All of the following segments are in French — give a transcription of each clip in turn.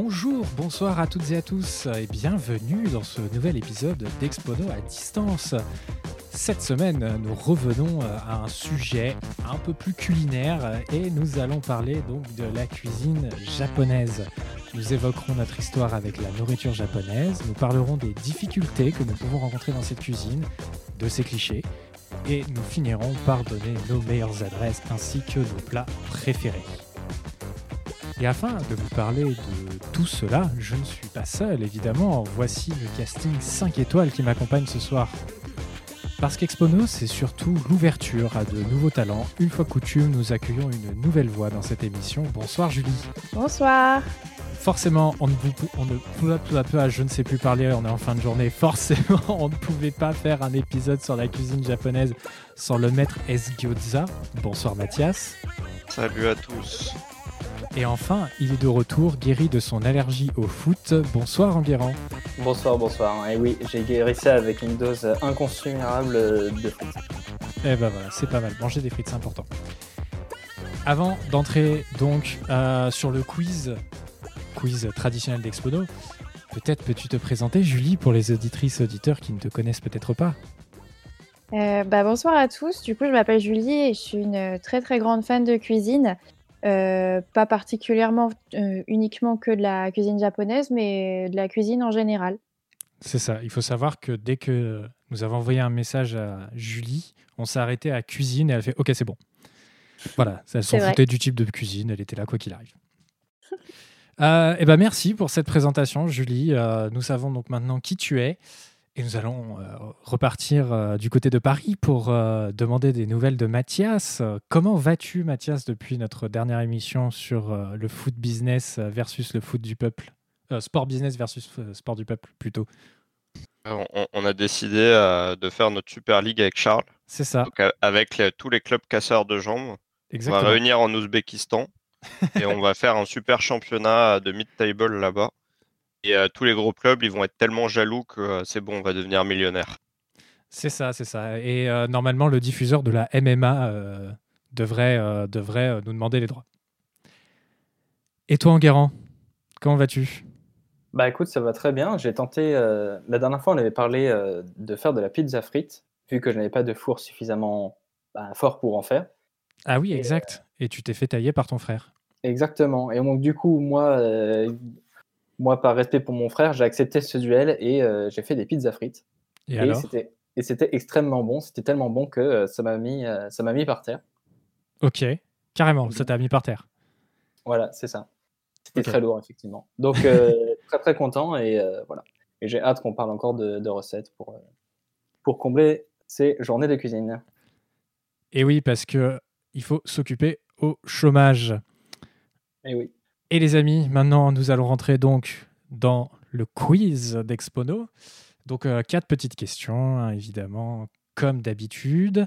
Bonjour, bonsoir à toutes et à tous et bienvenue dans ce nouvel épisode d'Expono à distance. Cette semaine, nous revenons à un sujet un peu plus culinaire et nous allons parler donc de la cuisine japonaise. Nous évoquerons notre histoire avec la nourriture japonaise, nous parlerons des difficultés que nous pouvons rencontrer dans cette cuisine, de ses clichés et nous finirons par donner nos meilleures adresses ainsi que nos plats préférés. Et afin de vous parler de tout cela, je ne suis pas seul évidemment. Voici le casting 5 étoiles qui m'accompagne ce soir. Parce qu'Expono, c'est surtout l'ouverture à de nouveaux talents. Une fois coutume, nous accueillons une nouvelle voix dans cette émission. Bonsoir Julie. Bonsoir. Forcément, on ne, on ne peu à peu à peu, je ne sais plus parler, on est en fin de journée. Forcément, on ne pouvait pas faire un épisode sur la cuisine japonaise sans le maître S. Gyoza. Bonsoir Mathias. Salut à tous. Et enfin, il est de retour, guéri de son allergie au foot. Bonsoir Enguerrand. Bonsoir, bonsoir. Et oui, j'ai guéri ça avec une dose inconsommable de frites. Eh ben voilà, c'est pas mal. Manger des frites, c'est important. Avant d'entrer donc euh, sur le quiz, quiz traditionnel d'Expono, peut-être peux-tu te présenter, Julie, pour les auditrices auditeurs qui ne te connaissent peut-être pas? Euh, bah, bonsoir à tous. Du coup, je m'appelle Julie et je suis une très très grande fan de cuisine. Euh, pas particulièrement euh, uniquement que de la cuisine japonaise, mais de la cuisine en général. C'est ça. Il faut savoir que dès que nous avons envoyé un message à Julie, on s'est arrêté à cuisine et elle a fait OK, c'est bon. Voilà, elle s'en foutait du type de cuisine, elle était là quoi qu'il arrive. euh, et eh ben merci pour cette présentation, Julie. Euh, nous savons donc maintenant qui tu es. Et nous allons euh, repartir euh, du côté de Paris pour euh, demander des nouvelles de Mathias. Comment vas-tu, Mathias, depuis notre dernière émission sur le foot business versus le foot du peuple? Sport business versus sport du peuple, plutôt. On, a décidé de faire notre Super League avec Charles. C'est ça. avec tous les clubs casseurs de jambes. Exactement. On va réunir en Ouzbékistan et on va faire un super championnat de mid-table là-bas. Et euh, tous les gros clubs, ils vont être tellement jaloux que euh, c'est bon, on va devenir millionnaire. C'est ça, c'est ça. Et euh, normalement, le diffuseur de la MMA devrait, devrait nous demander les droits. Et toi, Enguerrand, comment vas-tu? Bah écoute, ça va très bien. J'ai tenté, la dernière fois, on avait parlé de faire de la pizza frite, vu que je n'avais pas de four suffisamment bah, fort pour en faire. Ah oui, exact. Et tu t'es fait tailler par ton frère. Exactement. Et donc, du coup, moi, moi, par respect pour mon frère, j'ai accepté ce duel et euh, j'ai fait des pizzas frites. Et, et c'était extrêmement bon. C'était tellement bon que euh, ça m'a mis, euh, ça m'a mis par terre. Ok, carrément, ça t'a mis par terre. Voilà, c'est ça. C'était très lourd, effectivement. Donc, très très content et voilà. Et j'ai hâte qu'on parle encore de, recettes pour, pour combler ces journées de cuisine. Et oui, parce que il faut s'occuper au chômage. Et oui. Et les amis, maintenant nous allons rentrer donc dans le quiz d'Expono. Donc euh, quatre petites questions, hein, évidemment, comme d'habitude.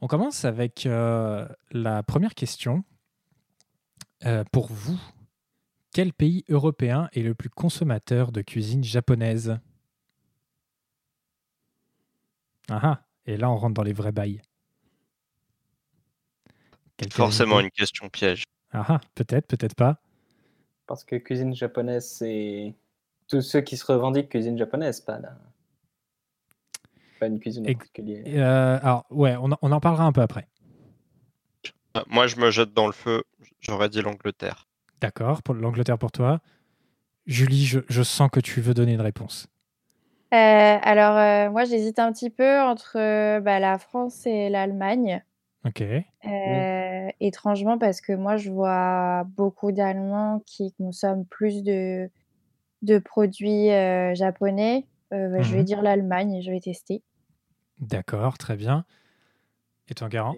On commence avec euh, la première question. Euh, pour vous, quel pays européen est le plus consommateur de cuisine japonaise? Ah, ah et là on rentre dans les vrais bails. Forcément une question piège. Ah, ah peut-être, peut-être pas parce que cuisine japonaise, c'est tous ceux qui se revendiquent cuisine japonaise, pas, pas une cuisine particulière. Euh, alors, ouais, on, on, en parlera un peu après. Euh, moi, je me jette dans le feu, j'aurais dit l'Angleterre. D'accord, pour l'Angleterre pour toi. Julie, je, je, sens que tu veux donner une réponse. Euh, alors, moi, j'hésite un petit peu entre bah, la France et l'Allemagne. Ok. Euh, étrangement, parce que moi, je vois beaucoup d'Allemands qui consomment plus de, de produits euh, japonais. Euh, bah, je vais mmh dire l'Allemagne et je vais tester. D'accord, très bien. Et toi, Enguerrand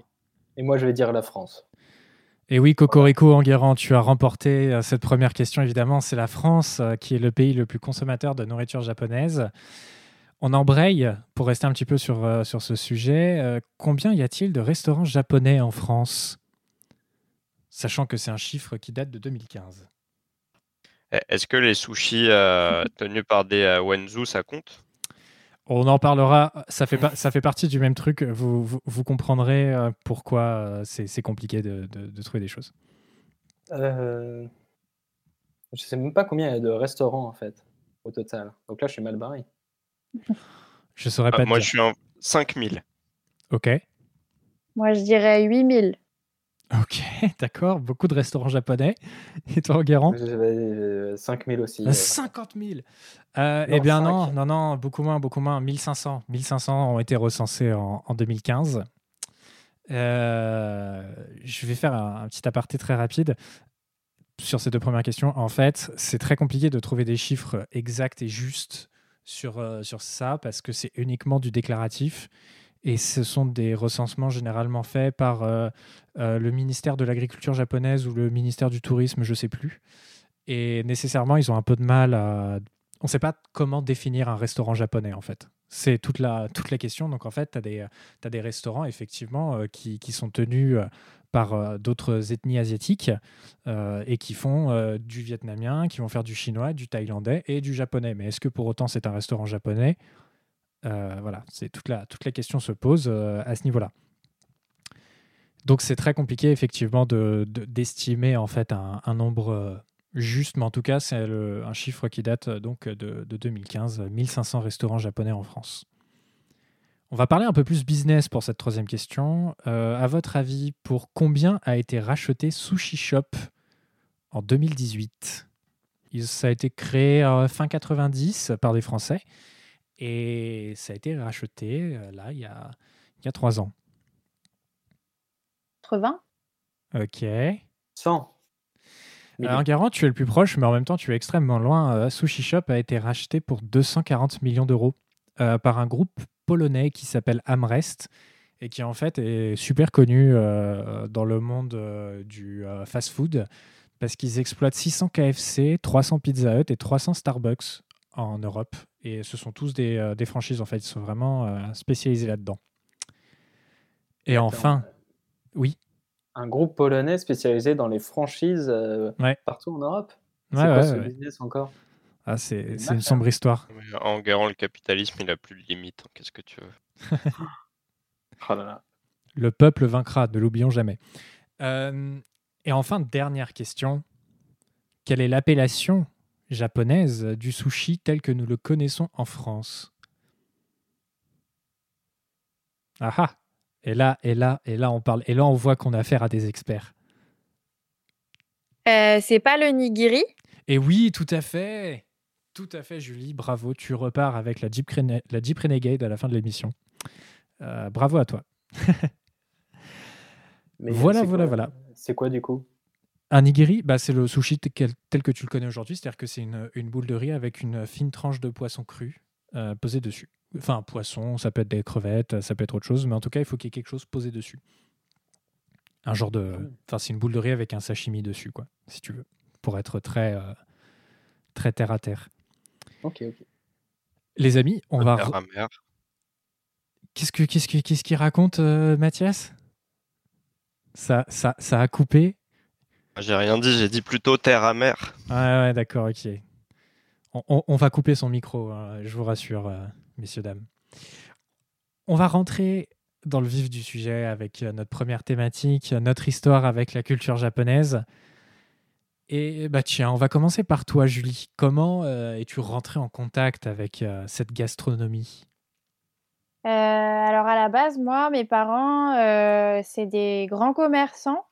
Et moi, je vais dire la France. Et oui, Cocorico Enguerrand, tu as remporté cette première question, évidemment. C'est la France qui est le pays le plus consommateur de nourriture japonaise. On embraye pour rester un petit peu sur, euh, sur ce sujet. Euh, combien y a-t-il de restaurants japonais en France? Sachant que c'est un chiffre qui date de 2015. Eh, est-ce que les sushis euh, tenus par des Wenzu, ça compte? On en parlera. Ça fait, ça fait partie du même truc. Vous, vous, comprendrez pourquoi c'est compliqué de, de, trouver des choses. Je sais même pas combien il y a de restaurants en fait, au total. Donc là, je suis mal barré. Je saurais ah, pas. moi, je suis en 5000. Ok. Moi, je dirais 8000. Ok, d'accord. Beaucoup de restaurants japonais. Et toi, Guérand 5000 aussi. 50 000 euh, Eh bien, non, non, non, beaucoup moins, beaucoup moins. 1500. 1500 ont été recensés en, 2015. Euh, je vais faire un, petit aparté très rapide sur ces deux premières questions. En fait, c'est très compliqué de trouver des chiffres exacts et justes sur, euh, sur ça parce que c'est uniquement du déclaratif. Et ce sont des recensements généralement faits par euh, euh, le ministère de l'Agriculture japonaise ou le ministère du Tourisme, je sais plus. Et nécessairement, ils ont un peu de mal à... On ne sait pas comment définir un restaurant japonais, en fait. C'est toute la, toute la question. Donc, en fait, tu as des, as des restaurants, effectivement, qui, qui, sont tenus par d'autres ethnies asiatiques et qui font du vietnamien, qui vont faire du chinois, du thaïlandais et du japonais. Mais est-ce que pour autant c'est un restaurant japonais? Euh, voilà, c'est toute la, toute la question se pose euh, à ce niveau-là. Donc c'est très compliqué effectivement d'estimer de, en fait un, nombre euh, juste, mais en tout cas c'est un chiffre qui date donc de, 2015, 1500 restaurants japonais en France. On va parler un peu plus business pour cette troisième question. à votre avis, pour combien a été racheté Sushi Shop en 2018 Ça a été créé fin 90 par des Français et ça a été racheté euh, là, il y a, il y a trois ans. 80 Ok. 100. Alors, Garant, tu es le plus proche, mais en même temps, tu es extrêmement loin. Euh, Sushi Shop a été racheté pour 240 millions d'euros euh, par un groupe polonais qui s'appelle Amrest et qui en fait est super connu dans le monde du fast-food parce qu'ils exploitent 600 KFC, 300 Pizza Hut et 300 Starbucks en Europe. Et ce sont tous des, euh, des franchises, en fait. Ils sont vraiment euh, spécialisés là-dedans. Et enfin, oui. Un groupe polonais spécialisé dans les franchises euh, partout en Europe? C'est quoi ce business encore? Ah, c'est une sombre histoire. En guérant le capitalisme, il n'a plus de limite. Hein. Qu'est-ce que tu veux oh Le peuple vaincra, ne l'oublions jamais. et enfin, dernière question. Quelle est l'appellation japonaise du sushi tel que nous le connaissons en France? Ah ah Et là, et là, et là, on parle, et là, on voit qu'on a affaire à des experts. Euh, c'est pas le nigiri? Et oui, tout à fait. Tout à fait, Julie. Bravo. Tu repars avec la Jeep, la Jeep Renegade à la fin de l'émission. Euh, bravo à toi. voilà, voilà, voilà. C'est quoi du coup? Un nigiri, bah, c'est le sushi tel, que tu le connais aujourd'hui, c'est-à-dire que c'est une, boule de riz avec une fine tranche de poisson cru euh, posée dessus. Enfin, poisson, ça peut être des crevettes, ça peut être autre chose, mais en tout cas, il faut qu'il y ait quelque chose posé dessus. Un genre de. Enfin, c'est une boule de riz avec un sashimi dessus, quoi, si tu veux, pour être très, euh, très terre à terre. Ok, ok. Les amis, on va. Qu'est-ce que qu'est-ce qu'est-ce qu'il raconte, euh, Mathias? Ça, ça, ça a coupé j'ai rien dit, j'ai dit plutôt terre à mer. Ouais, ouais, d'accord, ok. On, va couper son micro, hein, je vous rassure, euh, messieurs, dames. On va rentrer dans le vif du sujet avec euh, notre première thématique, notre histoire avec la culture japonaise. Et bah tiens, on va commencer par toi, Julie. Comment euh, es-tu rentrée en contact avec cette gastronomie? Alors à la base, moi, mes parents, c'est des grands commerçants.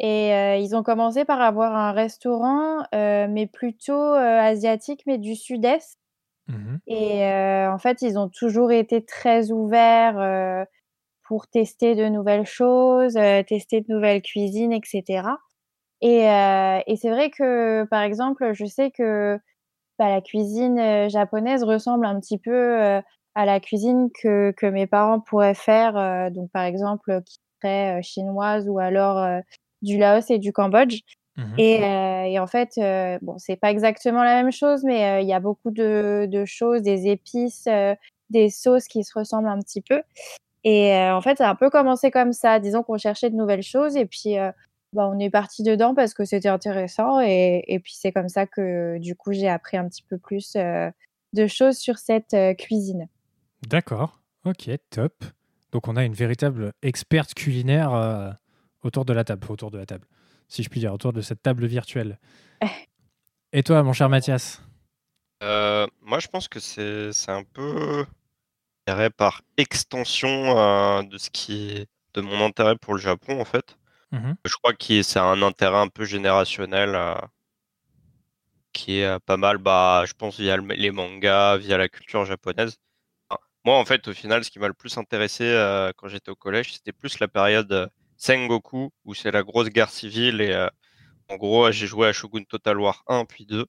Et euh, ils ont commencé par avoir un restaurant, euh, mais plutôt euh, asiatique, mais du sud-est. Mmh et en fait, ils ont toujours été très ouverts pour tester de nouvelles choses, tester de nouvelles cuisines, etc. Et, et c'est vrai que, par exemple, je sais que bah, la cuisine japonaise ressemble un petit peu à la cuisine que, que mes parents pourraient faire, donc par exemple, qui serait chinoise ou alors du Laos et du Cambodge. Mmh euh, et, en fait, euh, bon, c'est pas exactement la même chose, mais euh, il y a beaucoup de, choses, des épices, des sauces qui se ressemblent un petit peu. Et en fait, ça a un peu commencé comme ça. Disons qu'on cherchait de nouvelles choses et puis bah, on est parti dedans parce que c'était intéressant. Et, et puis c'est comme ça que du coup, j'ai appris un petit peu plus de choses sur cette cuisine. D'accord, ok, top. Donc on a une véritable experte culinaire autour de la table, autour de la table, si je puis dire, autour de cette table virtuelle. Et toi, mon cher Mathias? Euh, Moi, je pense que c'est un peu par extension euh, de ce qui de mon intérêt pour le Japon en fait. Mmh je crois que c'est un intérêt un peu générationnel euh, qui est pas mal, bah, je pense via les mangas, via la culture japonaise. moi, en fait, au final, ce qui m'a le plus intéressé quand j'étais au collège, c'était plus la période Sengoku, où c'est la grosse guerre civile et en gros, j'ai joué à Shogun Total War 1 puis 2.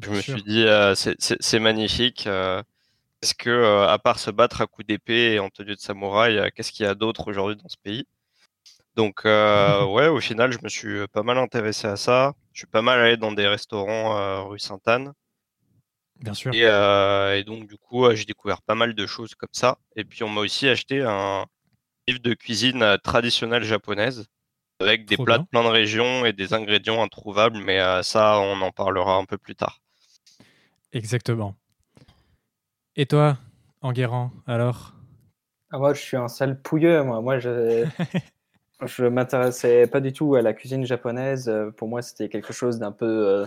je me suis dit, c'est magnifique. Est-ce que, à part se battre à coups d'épée et en tenue de samouraï, qu'est-ce qu'il y a d'autre aujourd'hui dans ce pays? Donc, ouais, au final, je me suis pas mal intéressé à ça. Je suis pas mal allé dans des restaurants rue Sainte-Anne. Bien sûr. Et, donc, du coup, j'ai découvert pas mal de choses comme ça. Et puis, on m'a aussi acheté un livre de cuisine traditionnelle japonaise avec des plats de plein de régions et des ingrédients introuvables, mais euh, ça, on en parlera un peu plus tard. Exactement. Et toi, Enguerrand, alors? Ah, Moi, je suis un sale pouilleux. Moi, moi je je m'intéressais pas du tout à la cuisine japonaise. Pour moi, c'était quelque chose d'un peu, euh,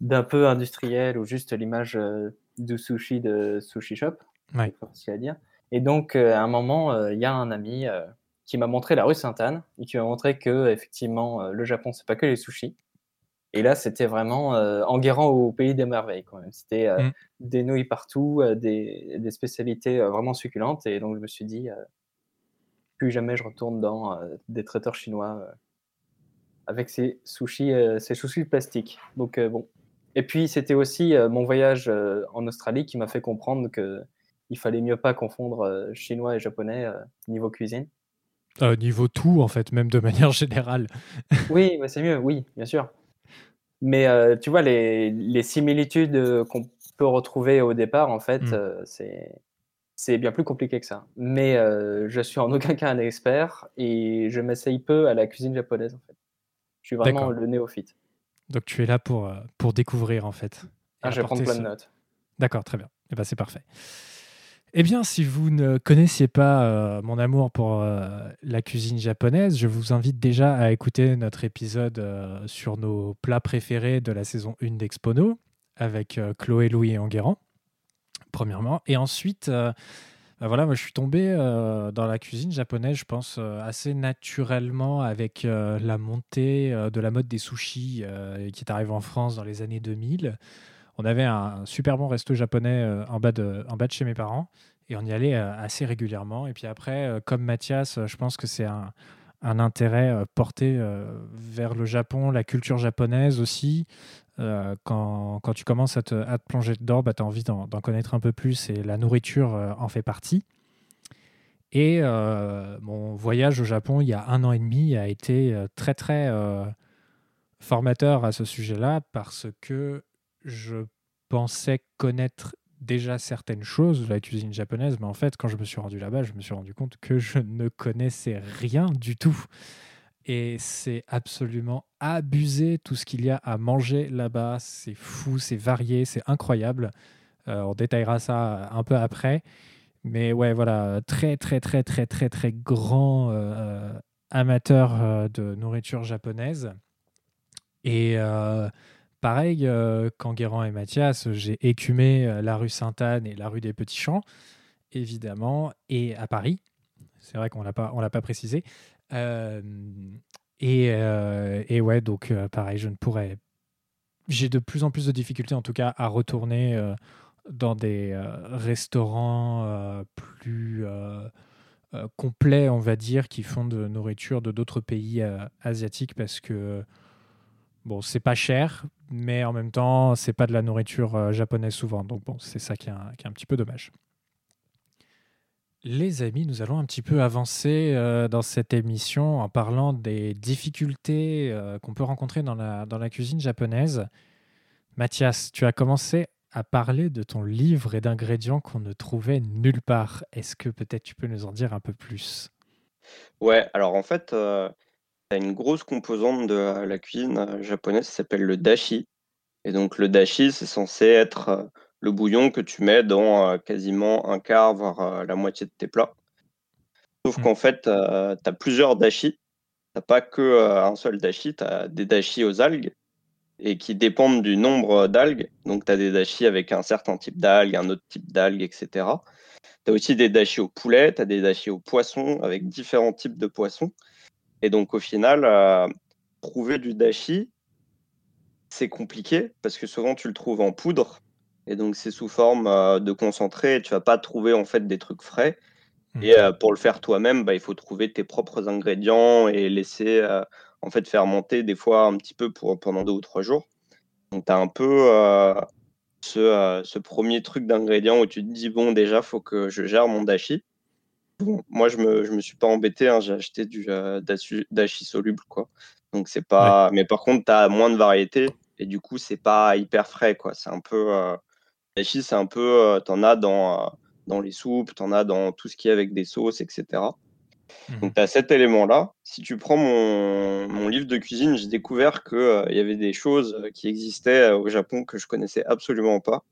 d'un peu industriel ou juste l'image euh, du sushi de Sushi Shop. Ouais. à dire. Et donc, à un moment, il y a un ami qui m'a montré la rue Sainte-Anne et qui m'a montré que effectivement euh, le Japon c'est pas que les sushis. Et là c'était vraiment euh, Enguerrand au pays des merveilles quand même. C'était euh, mm. des nouilles partout, euh, des, des, spécialités vraiment succulentes et donc je me suis dit plus jamais je retourne dans des traiteurs chinois avec ces sushis, ces sushis plastiques. Donc bon. Et puis c'était aussi mon voyage en Australie qui m'a fait comprendre que il fallait mieux pas confondre chinois et japonais niveau cuisine. Euh, niveau tout, en fait, même de manière générale. oui, c'est mieux, oui, bien sûr. Mais euh, tu vois, les, les similitudes euh, qu'on peut retrouver au départ, en fait, mm. c'est c'est bien plus compliqué que ça. Mais je suis en aucun cas un expert et je m'essaye peu à la cuisine japonaise, en fait. Je suis vraiment le néophyte. Donc tu es là pour, pour découvrir, en fait. Ah, je vais prendre plein de notes. D'accord, très bien. Et eh ben, c'est parfait. Eh bien, si vous ne connaissiez pas euh, mon amour pour euh, la cuisine japonaise, je vous invite déjà à écouter notre épisode euh, sur nos plats préférés de la saison 1 d'Expono avec Chloé, Louis et Enguerrand, premièrement. Et ensuite, bah voilà, moi je suis tombé dans la cuisine japonaise, je pense, assez naturellement avec la montée de la mode des sushis qui est arrivée en France dans les années 2000 on avait un super bon resto japonais euh, en, bas de, chez mes parents et on y allait euh, assez régulièrement. Et puis après, euh, comme Mathias, je pense que c'est un, intérêt porté vers le Japon, la culture japonaise aussi. Quand, tu commences à te, plonger dedans, bah, tu as envie d'en connaître un peu plus et la nourriture en fait partie. Et mon voyage au Japon il y a un an et demi a été très très formateur à ce sujet-là parce que je pensais connaître déjà certaines choses de la cuisine japonaise, mais en fait, quand je me suis rendu là-bas, je me suis rendu compte que je ne connaissais rien du tout. Et c'est absolument abusé tout ce qu'il y a à manger là-bas. C'est fou, c'est varié, c'est incroyable. Euh, on détaillera ça un peu après. Mais ouais, voilà, très, très, très, très, très, très grand euh, amateur euh, de nourriture japonaise. Et pareil, euh, Guérand et Mathias, j'ai écumé la rue Sainte-Anne et la rue des Petits Champs, évidemment, et à Paris. C'est vrai qu'on ne l'a pas précisé. Euh, et, euh, et, ouais, donc pareil, je ne pourrais. J'ai de plus en plus de difficultés, en tout cas, à retourner dans des restaurants plus complets, on va dire, qui font de nourriture de d'autres pays asiatiques parce que Bon, c'est pas cher, mais en même temps, c'est pas de la nourriture euh, japonaise souvent. Donc bon, c'est ça qui est, un, petit peu dommage. Les amis, nous allons un petit peu avancer euh, dans cette émission en parlant des difficultés euh, qu'on peut rencontrer dans la, cuisine japonaise. Mathias, tu as commencé à parler de ton livre et d'ingrédients qu'on ne trouvait nulle part. Est-ce que peut-être tu peux nous en dire un peu plus? Ouais, alors en fait, une grosse composante de la, cuisine euh, japonaise qui s'appelle le dashi. Et donc le dashi, c'est censé être euh, le bouillon que tu mets dans euh, quasiment un quart, voire la moitié de tes plats. Sauf mmh. qu'en fait, tu as plusieurs dashi. Tu pas que un seul dashi, tu as des dashi aux algues. et qui dépendent du nombre d'algues. Donc, tu as des dashi avec un certain type d'algues, un autre type d'algues, etc. Tu as aussi des dashi au poulet, tu as des dashi au poisson avec différents types de poissons. Et donc, au final, euh, trouver du dashi, c'est compliqué parce que souvent tu le trouves en poudre et donc c'est sous forme euh, de concentré. Tu vas pas trouver en fait des trucs frais. Et euh, pour le faire toi-même, bah, il faut trouver tes propres ingrédients et laisser en fait fermenter des fois un petit peu pour, pendant deux ou trois jours. Donc tu as un peu ce, ce, premier truc d'ingrédients où tu te dis bon déjà faut que je gère mon dashi moi, je me, je me suis pas embêté. Hein, j'ai acheté du euh, dashi soluble, quoi. Donc, c'est pas. Mais par contre, tu as moins de variété et du coup, c'est pas hyper frais, quoi. C'est un peu. Euh... Dashi, c'est un peu. Euh, tu en as dans, euh, dans les soupes, tu en as dans tout ce qui est avec des sauces, etc. Mmh. Donc, tu as cet élément-là. Si tu prends mon, mon livre de cuisine, j'ai découvert qu'il il y avait des choses qui existaient au Japon que je connaissais absolument pas,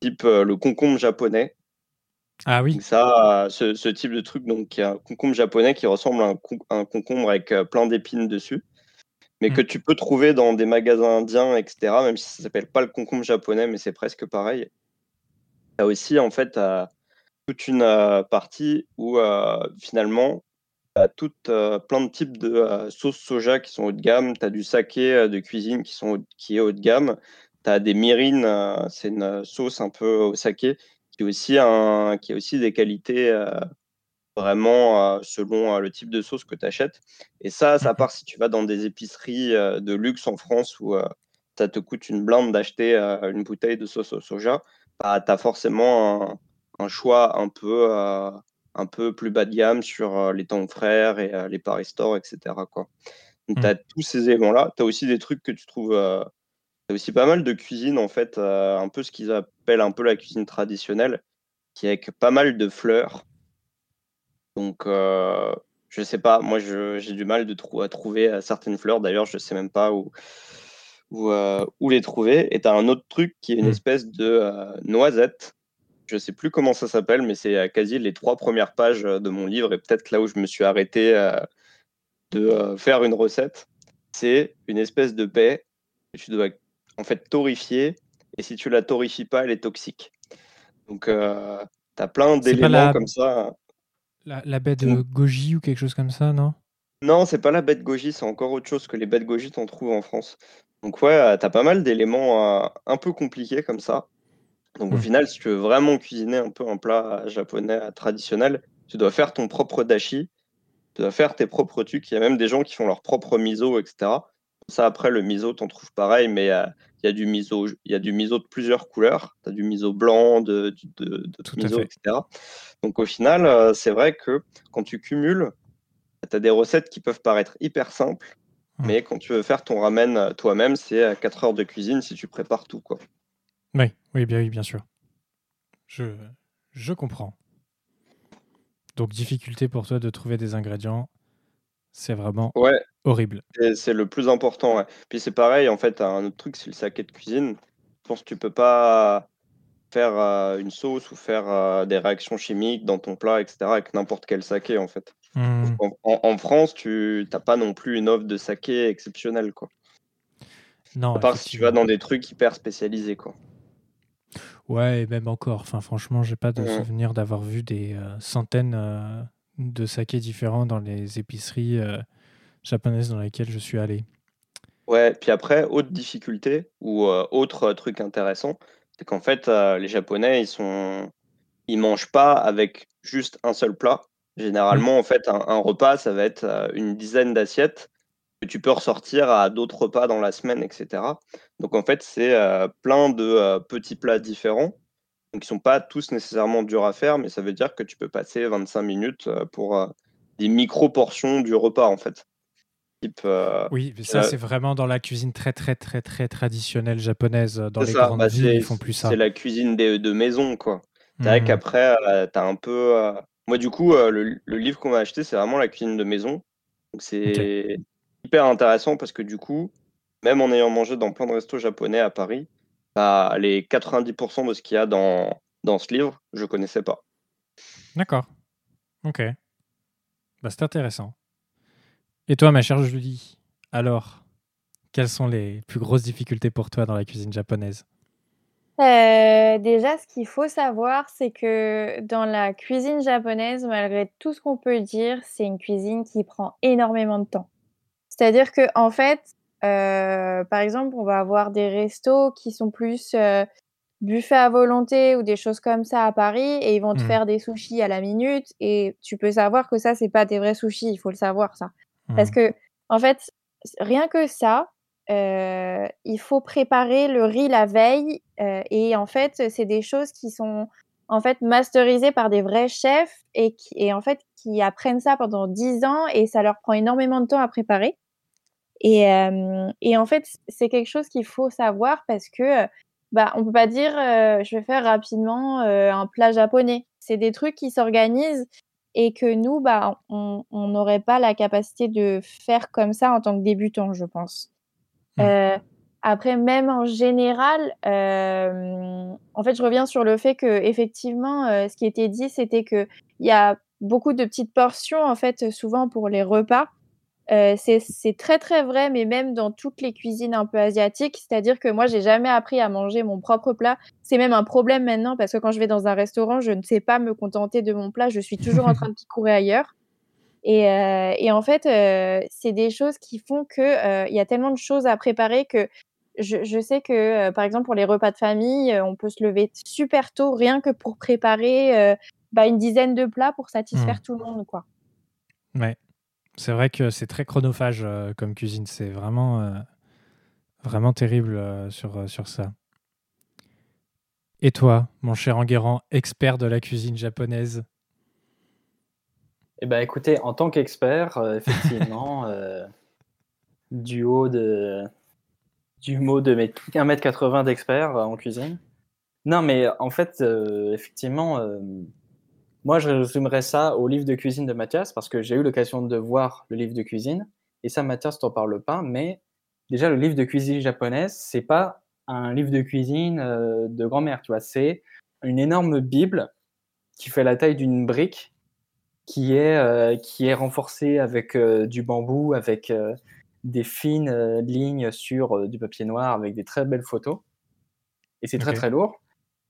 type le concombre japonais. Ah oui. ça, ce, type de truc, donc, un concombre japonais qui ressemble à un, concombre avec euh, plein d'épines dessus, mais que mm. tu peux trouver dans des magasins indiens, etc., même si ça s'appelle pas le concombre japonais, mais c'est presque pareil. Tu as aussi, en fait, toute une euh, partie où, euh, finalement, tu as tout, plein de types de sauces soja qui sont haut de gamme. Tu as du saké de cuisine qui, sont, qui est haut de gamme. Tu as des mirines, c'est une sauce un peu au saké qui, aussi un, qui a aussi des qualités euh, vraiment euh, selon euh, le type de sauce que tu achètes. Et ça, ça mmh part si tu vas dans des épiceries de luxe en France où ça te coûte une blinde d'acheter une bouteille de sauce au soja, bah, tu as forcément un, choix un peu, un peu plus bas de gamme sur les temps frères et les Paris Store, etc. Quoi. Donc, tu as mmh. tous ces éléments-là. Tu as aussi des trucs que tu trouves y a aussi pas mal de cuisine, en fait, euh, un peu ce qu'ils appellent un peu la cuisine traditionnelle, qui est avec pas mal de fleurs. Donc, euh, je sais pas, moi j'ai du mal de à trouver euh, certaines fleurs. D'ailleurs, je sais même pas où, où, où les trouver. Et tu as un autre truc qui est une mmh. espèce de noisette. Je sais plus comment ça s'appelle, mais c'est quasi les trois premières pages de mon livre et peut-être là où je me suis arrêté de faire une recette. C'est une espèce de baie que tu dois en fait torréfiée. Et si tu la torréfies pas, elle est toxique. Donc, euh, tu as plein d'éléments comme ça. La, la baie de goji ou quelque chose comme ça, non? Non, c'est pas la baie de goji, c'est encore autre chose que les baies de goji, t'en trouves en France. Donc, ouais, euh, tu as pas mal d'éléments euh, un peu compliqués comme ça. Donc, au hmm. final, si tu veux vraiment cuisiner un peu un plat japonais traditionnel, tu dois faire ton propre dashi, tu dois faire tes propres trucs. Il y a même des gens qui font leur propre miso, etc. Ça, après, le miso, t'en trouves pareil, mais euh, il y a du miso, il y a du miso de plusieurs couleurs. Tu as du miso blanc, de, de, miso, etc. Donc, au final, euh, c'est vrai que quand tu cumules, tu as des recettes qui peuvent paraître hyper simples, mmh. mais quand tu veux faire ton ramen euh, toi-même, c'est 4 heures de cuisine si tu prépares tout. Quoi. Oui, oui, bien, oui, bien sûr. Je, je comprends. Donc, difficulté pour toi de trouver des ingrédients c'est vraiment ouais, horrible. C'est le plus important. Puis c'est pareil, en fait, un autre truc, c'est le saké de cuisine. Je pense que tu peux pas faire euh, une sauce ou faire euh, des réactions chimiques dans ton plat, etc., avec n'importe quel saké, en fait. Mmh. En, France, tu n'as pas non plus une offre de saké exceptionnelle, quoi. Non. À part si tu vas dans des trucs hyper spécialisés, quoi. Ouais, et même encore. Enfin, franchement, j'ai pas de mmh. souvenir d'avoir vu des euh, centaines de sakés différents dans les épiceries euh, japonaises dans lesquelles je suis allé. Ouais, puis après, autre difficulté ou euh, autre truc intéressant, c'est qu'en fait, euh, les Japonais, ils sont, ils mangent pas avec juste un seul plat. Généralement, mmh. en fait, un, repas, ça va être une dizaine d'assiettes que tu peux ressortir à d'autres repas dans la semaine, etc. Donc, en fait, c'est plein de petits plats différents donc ils sont pas tous nécessairement durs à faire, mais ça veut dire que tu peux passer 25 minutes euh, pour euh, des micro-portions du repas en fait. Euh, oui, ça c'est vraiment dans la cuisine très très très très traditionnelle japonaise. Dans les grandes bah, villes, ils font plus ça. C'est la cuisine de, maison quoi. C'est vrai mmh. qu'après, tu as un peu. Moi, du coup, le, livre qu'on m'a acheté, c'est vraiment la cuisine de maison. Donc, c'est hyper intéressant parce que, du coup, même en ayant mangé dans plein de restos japonais à Paris, bah, les 90% de ce qu'il y a dans, dans ce livre, je ne connaissais pas. D'accord. Ok. Bah, c'est intéressant. Et toi, ma chère Julie, alors, Quelles sont les plus grosses difficultés pour toi dans la cuisine japonaise? Euh, déjà, ce qu'il faut savoir, c'est que dans la cuisine japonaise, malgré tout ce qu'on peut dire, c'est une cuisine qui prend énormément de temps. C'est-à-dire que en fait, euh, par exemple, on va avoir des restos qui sont plus euh, buffets à volonté ou des choses comme ça à Paris et ils vont te mmh. faire des sushis à la minute et tu peux savoir que ça, c'est pas des vrais sushis, il faut le savoir ça. Parce mmh. que en fait, rien que ça, euh, il faut préparer le riz la veille euh, et en fait, c'est des choses qui sont en fait masterisées par des vrais chefs et qui et en fait qui apprennent ça pendant 10 ans et ça leur prend énormément de temps à préparer. Et, euh, et en fait, c'est quelque chose qu'il faut savoir parce que bah, on peut pas dire je vais faire rapidement un plat japonais. C'est des trucs qui s'organisent et que nous, bah, on n'aurait pas la capacité de faire comme ça en tant que débutant, je pense. Mmh. Euh, après, même en général, euh, en fait, je reviens sur le fait que effectivement, euh, ce qui était dit, c'était qu'il y a beaucoup de petites portions, en fait, souvent pour les repas. C'est très très vrai, mais même dans toutes les cuisines un peu asiatiques, c'est-à-dire que moi, j'ai jamais appris à manger mon propre plat. C'est même un problème maintenant parce que quand je vais dans un restaurant, je ne sais pas me contenter de mon plat. Je suis toujours en train de courir ailleurs. Et, euh, et en fait, euh, c'est des choses qui font que euh, il y a tellement de choses à préparer que je, je sais que, par exemple, pour les repas de famille, on peut se lever super tôt rien que pour préparer bah, une dizaine de plats pour satisfaire mmh. tout le monde, quoi. Ouais, c'est vrai que c'est très chronophage comme cuisine. C'est vraiment, vraiment terrible sur, sur ça. Et toi, mon cher Enguerrand, expert de la cuisine japonaise? Eh ben, écoutez, en tant qu'expert, euh, effectivement, euh, du haut de du mot de 1m80 d'expert euh, en cuisine. Non, mais en fait, effectivement, moi, je résumerais ça au livre de cuisine de Mathias parce que j'ai eu l'occasion de voir le livre de cuisine. Et ça, Mathias t'en parle pas, mais déjà, le livre de cuisine japonaise, c'est pas un livre de cuisine de grand-mère, tu vois. C'est une énorme Bible qui fait la taille d'une brique qui est, euh, qui est renforcé avec euh, du bambou, avec euh, des fines lignes sur du papier noir, avec des très belles photos. Et c'est très très lourd.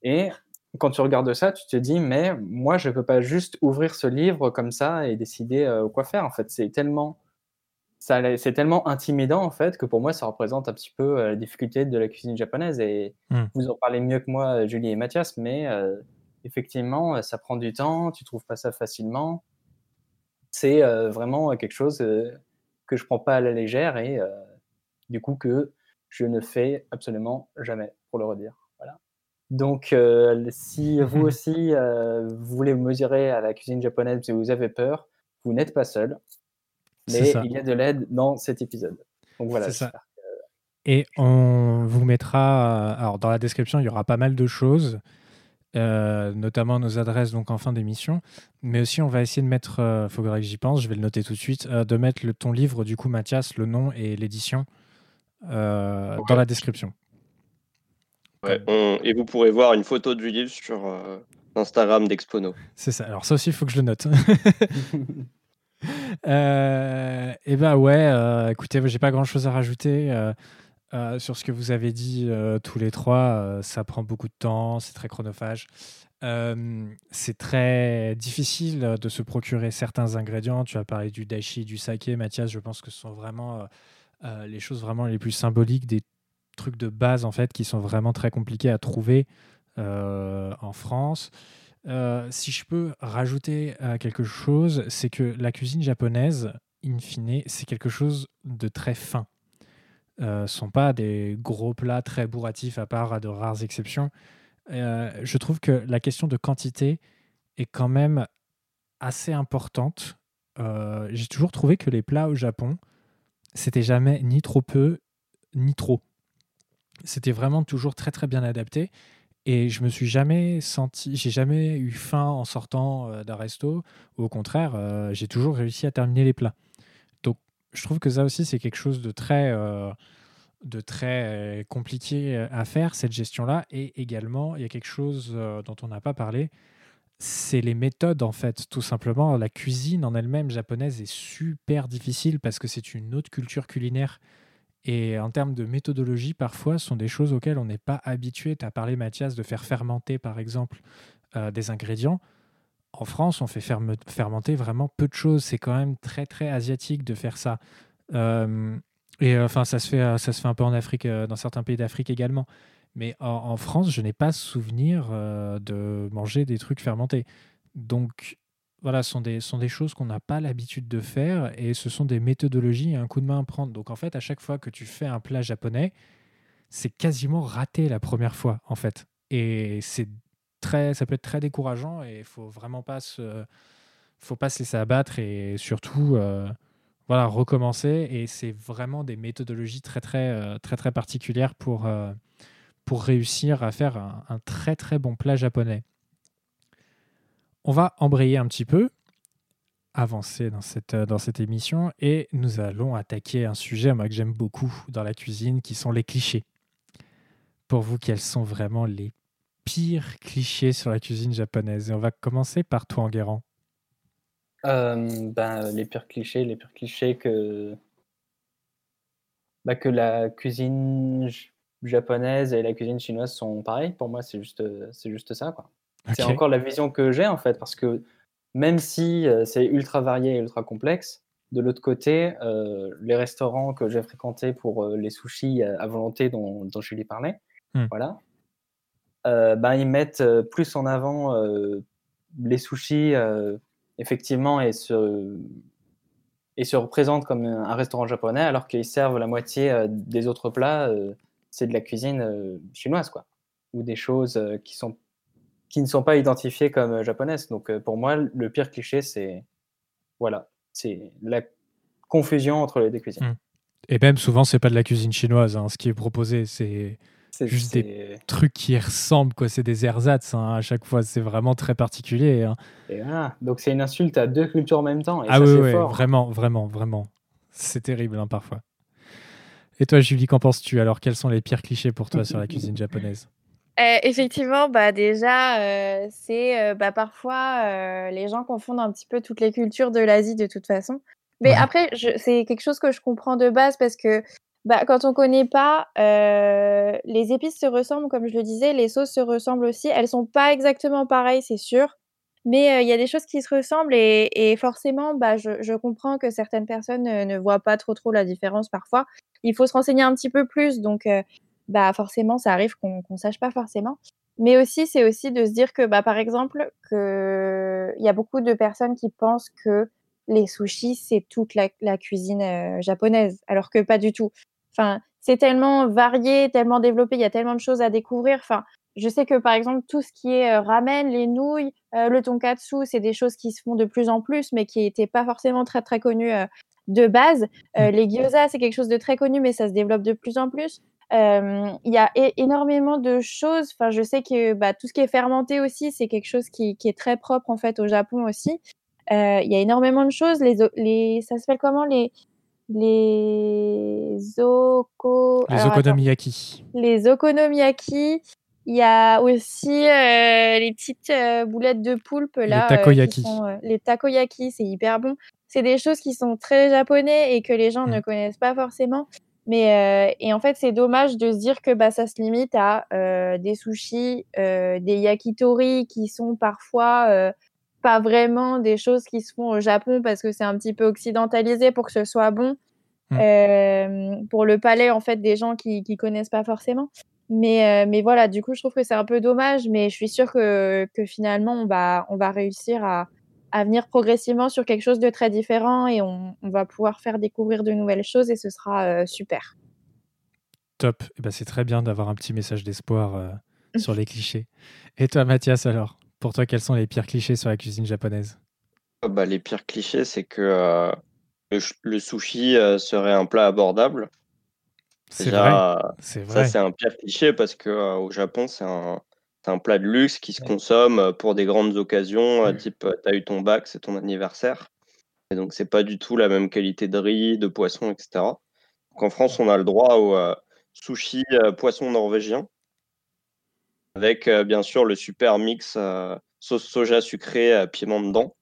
Et quand tu regardes ça, tu te dis, mais moi, je ne peux pas juste ouvrir ce livre comme ça et décider quoi faire. En fait, c'est tellement, c'est tellement intimidant en fait que pour moi, ça représente un petit peu la difficulté de la cuisine japonaise. Et hmm. vous en parlez mieux que moi, Julie et Mathias, mais effectivement, ça prend du temps, tu trouves pas ça facilement. C'est euh, vraiment quelque chose euh, que je prends pas à la légère et euh, du coup que je ne fais absolument jamais, pour le redire. Donc, si vous aussi vous voulez mesurer à la cuisine japonaise si vous avez peur, vous n'êtes pas seul. Mais il y a de l'aide dans cet épisode. Donc voilà. Ça. Et on vous mettra, alors dans la description, il y aura pas mal de choses. Euh, notamment nos adresses donc en fin d'émission. Mais aussi, on va essayer de mettre, il euh, faudrait que j'y pense, je vais le noter tout de suite, euh, de mettre le, ton livre, du coup, Mathias, le nom et l'édition dans la description. Et vous pourrez voir une photo du livre sur Instagram d'Expono. C'est ça. Alors, ça aussi, il faut que je le note. et eh ben ouais, écoutez, j'ai pas grand chose à rajouter. Euh, sur ce que vous avez dit euh, tous les trois, euh, ça prend beaucoup de temps, c'est très chronophage. c'est très difficile de se procurer certains ingrédients. Tu as parlé du dashi, du saké, Mathias. Je pense que ce sont vraiment les choses vraiment les plus symboliques, des trucs de base en fait qui sont vraiment très compliqués à trouver en France. si je peux rajouter quelque chose, c'est que la cuisine japonaise, in fine, c'est quelque chose de très fin euh, sont pas des gros plats très bourratifs à part à de rares exceptions. Euh, je trouve que la question de quantité est quand même assez importante. Euh, j'ai toujours trouvé que les plats au Japon, c'était jamais ni trop peu ni trop. C'était vraiment toujours très très bien adapté. Et je me suis jamais senti, j'ai jamais eu faim en sortant euh, d'un resto. Au contraire, j'ai toujours réussi à terminer les plats je trouve que ça aussi, c'est quelque chose de très, euh, de très compliqué à faire, cette gestion-là. Et également, il y a quelque chose euh, dont on n'a pas parlé, c'est les méthodes, en fait, tout simplement. La cuisine en elle-même japonaise est super difficile parce que c'est une autre culture culinaire Et en termes de méthodologie, parfois, ce sont des choses auxquelles on n'est pas habitué. Tu as parlé, Mathias, de faire fermenter, par exemple, euh, des ingrédients. En France, on fait fermenter vraiment peu de choses. C'est quand même très, très asiatique de faire ça. Euh, et enfin, ça se fait, ça se fait un peu en Afrique, dans certains pays d'Afrique également. Mais en, France, je n'ai pas souvenir de manger des trucs fermentés. Donc, voilà, sont des, sont des choses qu'on n'a pas l'habitude de faire et ce sont des méthodologies et un coup de main à prendre. Donc, en fait, à chaque fois que tu fais un plat japonais, c'est quasiment raté la première fois, en fait. Et c'est très, ça peut être très décourageant et il faut vraiment pas se, faut pas se laisser abattre et surtout, voilà, recommencer. Et c'est vraiment des méthodologies très, très, très, très particulières pour pour réussir à faire un, très très bon plat japonais. On va embrayer un petit peu, avancer dans cette, dans cette émission et nous allons attaquer un sujet moi, que j'aime beaucoup dans la cuisine qui sont les clichés. Pour vous, quels sont vraiment les pires clichés sur la cuisine japonaise? Et on va commencer par toi, Enguerrand. Euh, ben, les pires clichés, les pires clichés que, bah, que la cuisine japonaise et la cuisine chinoise sont pareilles. Pour moi, c'est juste, c'est juste ça. Quoi. C'est encore la vision que j'ai en fait, parce que même si euh, c'est ultra varié et ultra complexe, de l'autre côté, euh, les restaurants que j'ai fréquentés pour euh, les sushis à volonté dont, dont Julie parlait, hmm. voilà, ben, ils mettent plus en avant les sushis effectivement et se, et se représentent comme un restaurant japonais alors qu'ils servent la moitié des autres plats c'est de la cuisine chinoise, quoi, ou des choses qui sont qui ne sont pas identifiées comme euh, japonaises. Donc pour moi, le pire cliché, c'est voilà, c'est la confusion entre les deux cuisines. Mmh. Et même souvent, c'est pas de la cuisine chinoise. Hein. Ce qui est proposé, c'est juste des trucs qui ressemblent, quoi. C'est des ersatz hein, à chaque fois. C'est vraiment très particulier. Hein. Et Donc c'est une insulte à deux cultures en même temps. ah oui, vraiment, vraiment, vraiment. C'est terrible parfois. Et toi, Julie, qu'en penses-tu? Alors, quels sont les pires clichés pour toi sur la cuisine japonaise? Euh, effectivement, bah déjà, euh, c'est euh, bah, parfois les gens confondent un petit peu toutes les cultures de l'Asie de toute façon. Mais après, c'est quelque chose que je comprends de base parce que bah, quand on connaît pas, les épices se ressemblent, comme je le disais, les sauces se ressemblent aussi. Elles sont pas exactement pareilles, c'est sûr. Mais il y a des choses qui se ressemblent et, forcément, bah, je, comprends que certaines personnes ne voient pas trop trop la différence parfois il faut se renseigner un petit peu plus. Donc, euh, bah, forcément, ça arrive qu'on ne sache pas forcément. Mais aussi, c'est aussi de se dire que, bah, par exemple, il y a beaucoup de personnes qui pensent que les sushis, c'est toute la, cuisine euh, japonaise, alors que pas du tout. Enfin, c'est tellement varié, tellement développé, il y a tellement de choses à découvrir. Enfin, je sais que par exemple, tout ce qui est euh, ramen, les nouilles, le tonkatsu, c'est des choses qui se font de plus en plus, mais qui n'étaient pas forcément très très connues de base. Euh, mmh. les gyoza, c'est quelque chose de très connu, mais ça se développe de plus en plus. Euh, il y a énormément de choses. Enfin, je sais que bah, tout ce qui est fermenté aussi, c'est quelque chose qui, est très propre en fait au Japon aussi. Euh, il y a énormément de choses. Les, les ça s'appelle comment? Les les oko... les okonomiyaki. Les okonomiyaki. Il y a aussi les petites boulettes de poulpe là. Les takoyaki. les takoyaki, c'est hyper bon c'est des choses qui sont très japonais et que les gens ne mmh. connaissent pas forcément. Mais euh, et en fait, c'est dommage de se dire que bah, ça se limite à euh, des sushis, euh, des yakitori qui sont parfois pas vraiment des choses qui se font au Japon parce que c'est un petit peu occidentalisé pour que ce soit bon mmh. pour le palais en fait des gens qui qui connaissent pas forcément. Mais mais voilà, du coup, je trouve que c'est un peu dommage, mais je suis sûre que que finalement on va on va réussir à à venir progressivement sur quelque chose de très différent et on, va pouvoir faire découvrir de nouvelles choses et ce sera euh, super. Top. Eh ben, c'est très bien d'avoir un petit message d'espoir euh, sur les clichés. Et toi, Mathias, alors, pour toi, quels sont les pires clichés sur la cuisine japonaise? Ah bah, Les pires clichés, c'est que euh, le, sushi serait un plat abordable. C'est vrai. Ça, c'est un pire cliché parce qu'au Japon, c'est un, c'est un plat de luxe qui se consomme euh, pour des grandes occasions, euh, type euh, tu as eu ton bac, c'est ton anniversaire. Et donc, c'est pas du tout la même qualité de riz, de poisson, etc. Donc, en France, on a le droit au sushi poisson norvégien, avec bien sûr le super mix sauce soja sucrée piment dedans.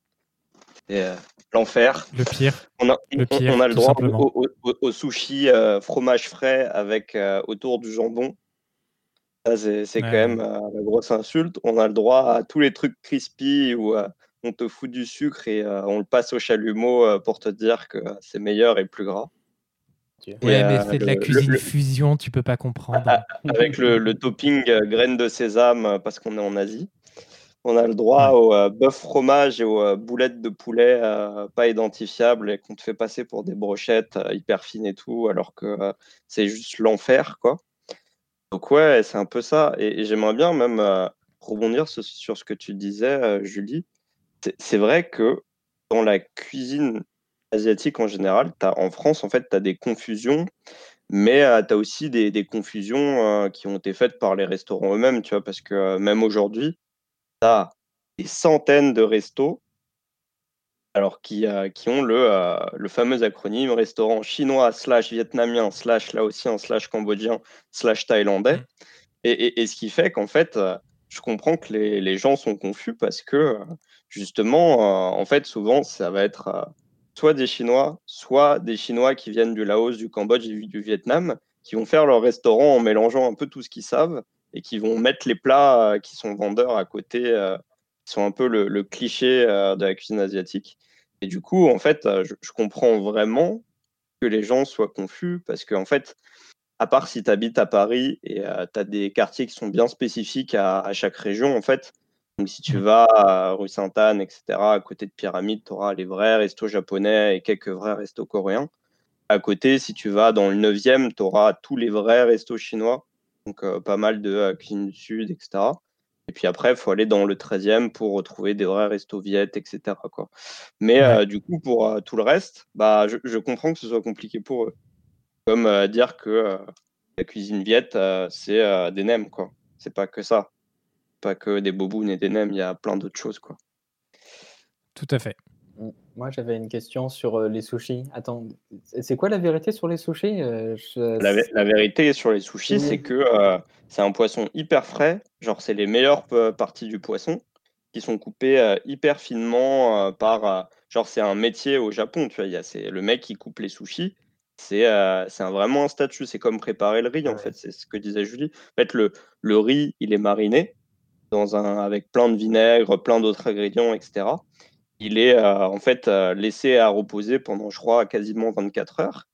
c'est l'enfer. Le pire. On a le, on a le droit au, sushi fromage frais avec autour du jambon. C'est quand même la grosse insulte. On a le droit à tous les trucs crispy ou on te fout du sucre et on le passe au chalumeau pour te dire que c'est meilleur et plus gras. Ouais, mais c'est de la cuisine fusion, tu peux pas comprendre. Ah, avec le, topping graines de sésame parce qu'on est en Asie. On a le droit au euh, bœuf fromage et aux euh, boulettes de poulet euh, pas identifiables et qu'on te fait passer pour des brochettes hyper fines et tout, alors que c'est juste l'enfer, quoi. Donc ouais, c'est un peu ça. Et, j'aimerais bien même rebondir sur ce que tu disais, Julie. C'est vrai que dans la cuisine asiatique en général, as, en France, en fait, tu as des confusions, mais tu as aussi des, des confusions qui ont été faites par les restaurants eux-mêmes, tu vois, parce que même aujourd'hui, des centaines de restos alors qui, euh, qui ont le, euh, le fameux acronyme restaurant chinois slash vietnamien slash laotien slash cambodgien slash thaïlandais. Mmh. Et, et, ce qui fait qu'en fait, euh, je comprends que les, les, gens sont confus parce que justement, en fait, souvent, ça va être soit des Chinois, soit des Chinois qui viennent du Laos, du Cambodge et du Vietnam, qui vont faire leur restaurant en mélangeant un peu tout ce qu'ils savent et qui vont mettre les plats qui sont vendeurs à côté, qui sont un peu le, cliché euh, de la cuisine asiatique. Et du coup, en fait, je, comprends vraiment que les gens soient confus parce qu'en en fait, à part si tu habites à Paris et tu as des quartiers qui sont bien spécifiques à, chaque région, en fait, donc si tu mmh. vas à rue Sainte-Anne, etc., à côté de Pyramide, tu auras les vrais restos japonais et quelques vrais restos coréens. À côté, si tu vas dans le 9e, tu auras tous les vrais restos chinois donc euh, pas mal de euh, cuisine du sud, etc. Et puis après, il faut aller dans le 13e pour retrouver des vrais restos viettes, etc. Quoi. Mais euh, du coup, pour tout le reste, bah, je, comprends que ce soit compliqué pour eux. Comme dire que la cuisine viette, c'est des nems, quoi. C'est pas que ça. Pas que des bobounes et des nems, il y a plein d'autres choses, quoi. Tout à fait. Moi, j'avais une question sur les sushis. Attends, c'est quoi la vérité sur les sushis la, vérité sur les sushis, c'est que c'est un poisson hyper frais. Genre, c'est les meilleures parties du poisson qui sont coupées hyper finement par. genre, c'est un métier au Japon, tu vois. C'est le mec qui coupe les sushis. C'est c'est vraiment un statut. C'est comme préparer le riz, en fait. C'est ce que disait Julie. En fait, le, le riz, il est mariné dans un, avec plein de vinaigre, plein d'autres ingrédients, etc il est euh, en fait euh, laissé à reposer pendant, je crois, quasiment 24 heures.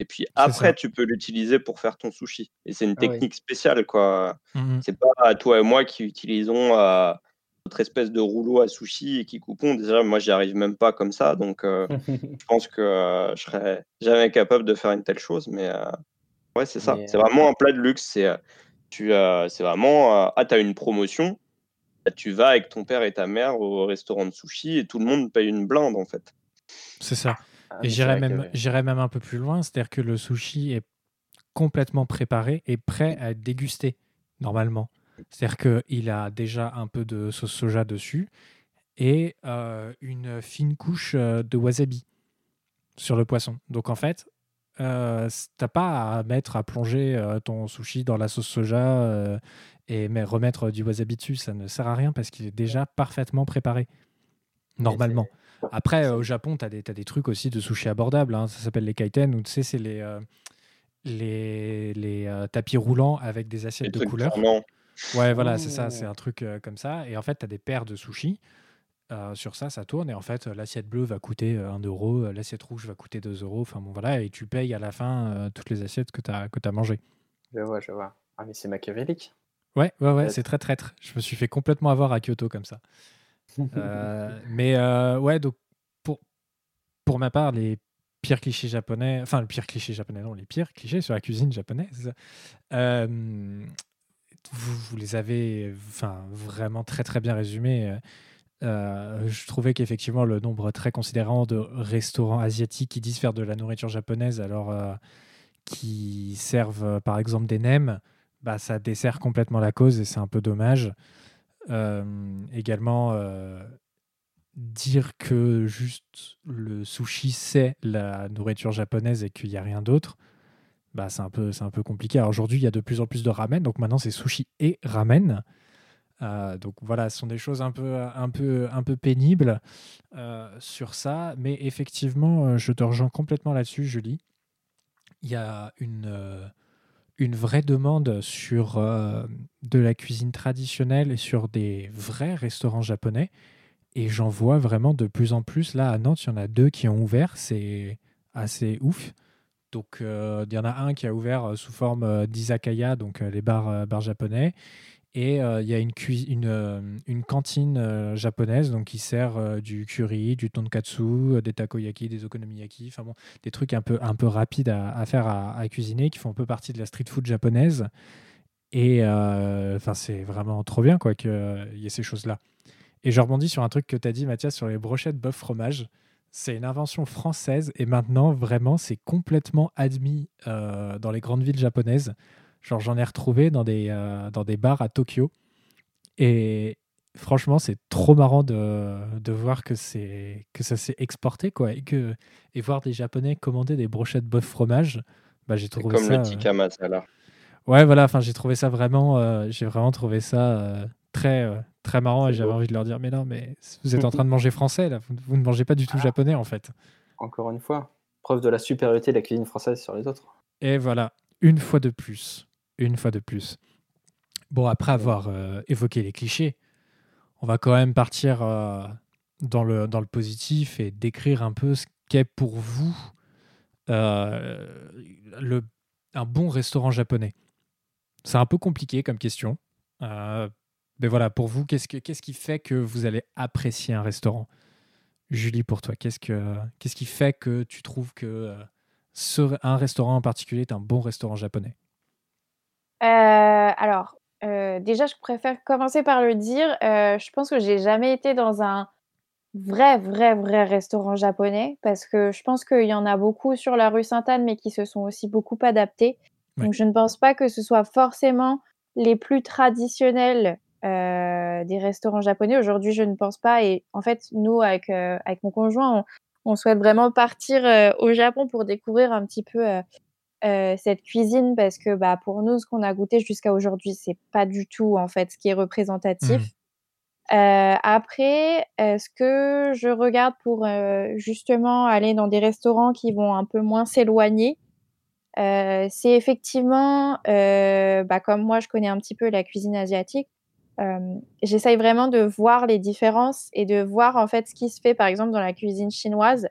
Et puis après, tu peux l'utiliser pour faire ton sushi. Et c'est une ah technique spéciale, quoi. Mmh c'est pas toi et moi qui utilisons euh, notre espèce de rouleau à sushi et qui coupons. Déjà, moi, j'y arrive même pas comme ça. Donc, je pense que je serais jamais capable de faire une telle chose. Mais ouais, c'est ça. C'est vraiment un plat de luxe. C'est tu, c'est vraiment, ah, tu as une promotion tu vas avec ton père et ta mère au restaurant de sushi et tout le monde paye une blinde en fait. C'est ça. Ah, et j'irais même, même un peu plus loin, c'est-à-dire que le sushi est complètement préparé et prêt à être dégusté normalement. C'est-à-dire qu'il a déjà un peu de sauce soja dessus et euh, une fine couche euh, de wasabi sur le poisson. Donc en fait, euh, t'as pas à mettre à plonger euh, ton sushi dans la sauce soja et mais remettre du wasabi dessus, ça ne sert à rien parce qu'il est déjà parfaitement préparé, normalement. Après, au Japon, tu as, des trucs aussi de sushi abordables. Hein. Ça s'appelle les kaiten, ou tu sais, c'est les, euh, les, les euh, tapis roulants avec des assiettes de couleurs. Ouais, voilà, c'est ça, c'est un truc euh, comme ça. Et en fait, tu as des paires de sushis. Sur ça, ça tourne. Et en fait, l'assiette bleue va coûter 1 euro, l'assiette rouge va coûter 2 euros. Enfin bon, voilà. Et tu payes à la fin toutes les assiettes que tu as, que as mangées. Je vois, je vois. Ah, mais c'est machiavélique. Ouais, ouais, ouais, c'est très traître. Je me suis fait complètement avoir à Kyoto comme ça. Euh, mais euh, ouais, donc pour, pour ma part, les pires clichés japonais, enfin le pire cliché japonais, non, les pires clichés sur la cuisine japonaise, euh, vous, vous, les avez enfin, vraiment très très bien résumés. Je trouvais qu'effectivement le nombre très considérant de restaurants asiatiques qui disent faire de la nourriture japonaise alors qui servent par exemple des nems, bah, ça dessert complètement la cause et c'est un peu dommage. Euh, également, euh, dire que juste le sushi c'est la nourriture japonaise et qu'il n'y a rien d'autre, bah, c'est un, peu, un peu compliqué. Aujourd'hui, il y a de plus en plus de ramen, donc maintenant c'est sushi et ramen. Donc voilà, ce sont des choses un peu, un peu, un peu pénibles sur ça. Mais effectivement, je te rejoins complètement là-dessus, Julie. Il y a une, une vraie demande sur de la cuisine traditionnelle et sur des vrais restaurants japonais. Et j'en vois vraiment de plus en plus. Là, à Nantes, il y en a deux qui ont ouvert. C'est assez ouf. Donc, il y en a un qui a ouvert sous forme d'izakaya, donc les bars, bars japonais. Et il y a une, une cantine japonaise donc qui sert du curry, du tonkatsu, des takoyaki, des okonomiyaki, bon, des trucs un peu, un peu rapides à, faire à, cuisiner qui font un peu partie de la street food japonaise. Et enfin, c'est vraiment trop bien quoi qu'il y ait ces choses-là. Et je rebondis sur un truc que tu as dit, Mathias, sur les brochettes bœuf fromage. C'est une invention française et maintenant, vraiment, c'est complètement admis dans les grandes villes japonaises. Genre, j'en ai retrouvé dans des, euh, dans des bars à Tokyo. Et franchement, c'est trop marrant de, de voir que, que ça s'est exporté, quoi. Et, que, et voir des Japonais commander des brochettes bœuf fromage, bah, j'ai trouvé comme ça... le tikka masala. Ouais, voilà, enfin, j'ai trouvé ça vraiment... Euh, j'ai vraiment trouvé ça euh, très, très marrant et j'avais envie de leur dire, mais non, mais vous êtes en train de manger français, là. Vous, ne mangez pas du tout ah. japonais, en fait. Encore une fois, preuve de la supériorité de la cuisine française sur les autres. Et voilà, une fois de plus une fois de plus. Bon, après avoir euh, évoqué les clichés, on va quand même partir euh, dans, le, positif et décrire un peu ce qu'est pour vous euh, un bon restaurant japonais. C'est un peu compliqué comme question. mais voilà, pour vous, qu'est-ce, que, qu'est-ce qui fait que vous allez apprécier un restaurant? Julie, pour toi, qu'est-ce, que, qu'est-ce qui fait que tu trouves que un restaurant en particulier est un bon restaurant japonais? Alors, euh, déjà, je préfère commencer par le dire. Euh, je pense que j'ai jamais été dans un vrai, vrai, vrai restaurant japonais parce que je pense qu'il y en a beaucoup sur la rue Sainte-Anne, mais qui se sont aussi beaucoup adaptés. Donc, je ne pense pas que ce soit forcément les plus traditionnels des restaurants japonais. Aujourd'hui, je ne pense pas. Et en fait, nous, avec, avec mon conjoint, on, on souhaite vraiment partir au Japon pour découvrir un petit peu euh, cette cuisine parce que bah, pour nous, ce qu'on a goûté jusqu'à aujourd'hui, c'est pas du tout en fait ce qui est représentatif. Mmh. Euh, après, ce que je regarde pour euh, justement aller dans des restaurants qui vont un peu moins s'éloigner, c'est effectivement, bah, comme moi je connais un petit peu la cuisine asiatique, j'essaye vraiment de voir les différences et de voir en fait ce qui se fait par exemple dans la cuisine chinoise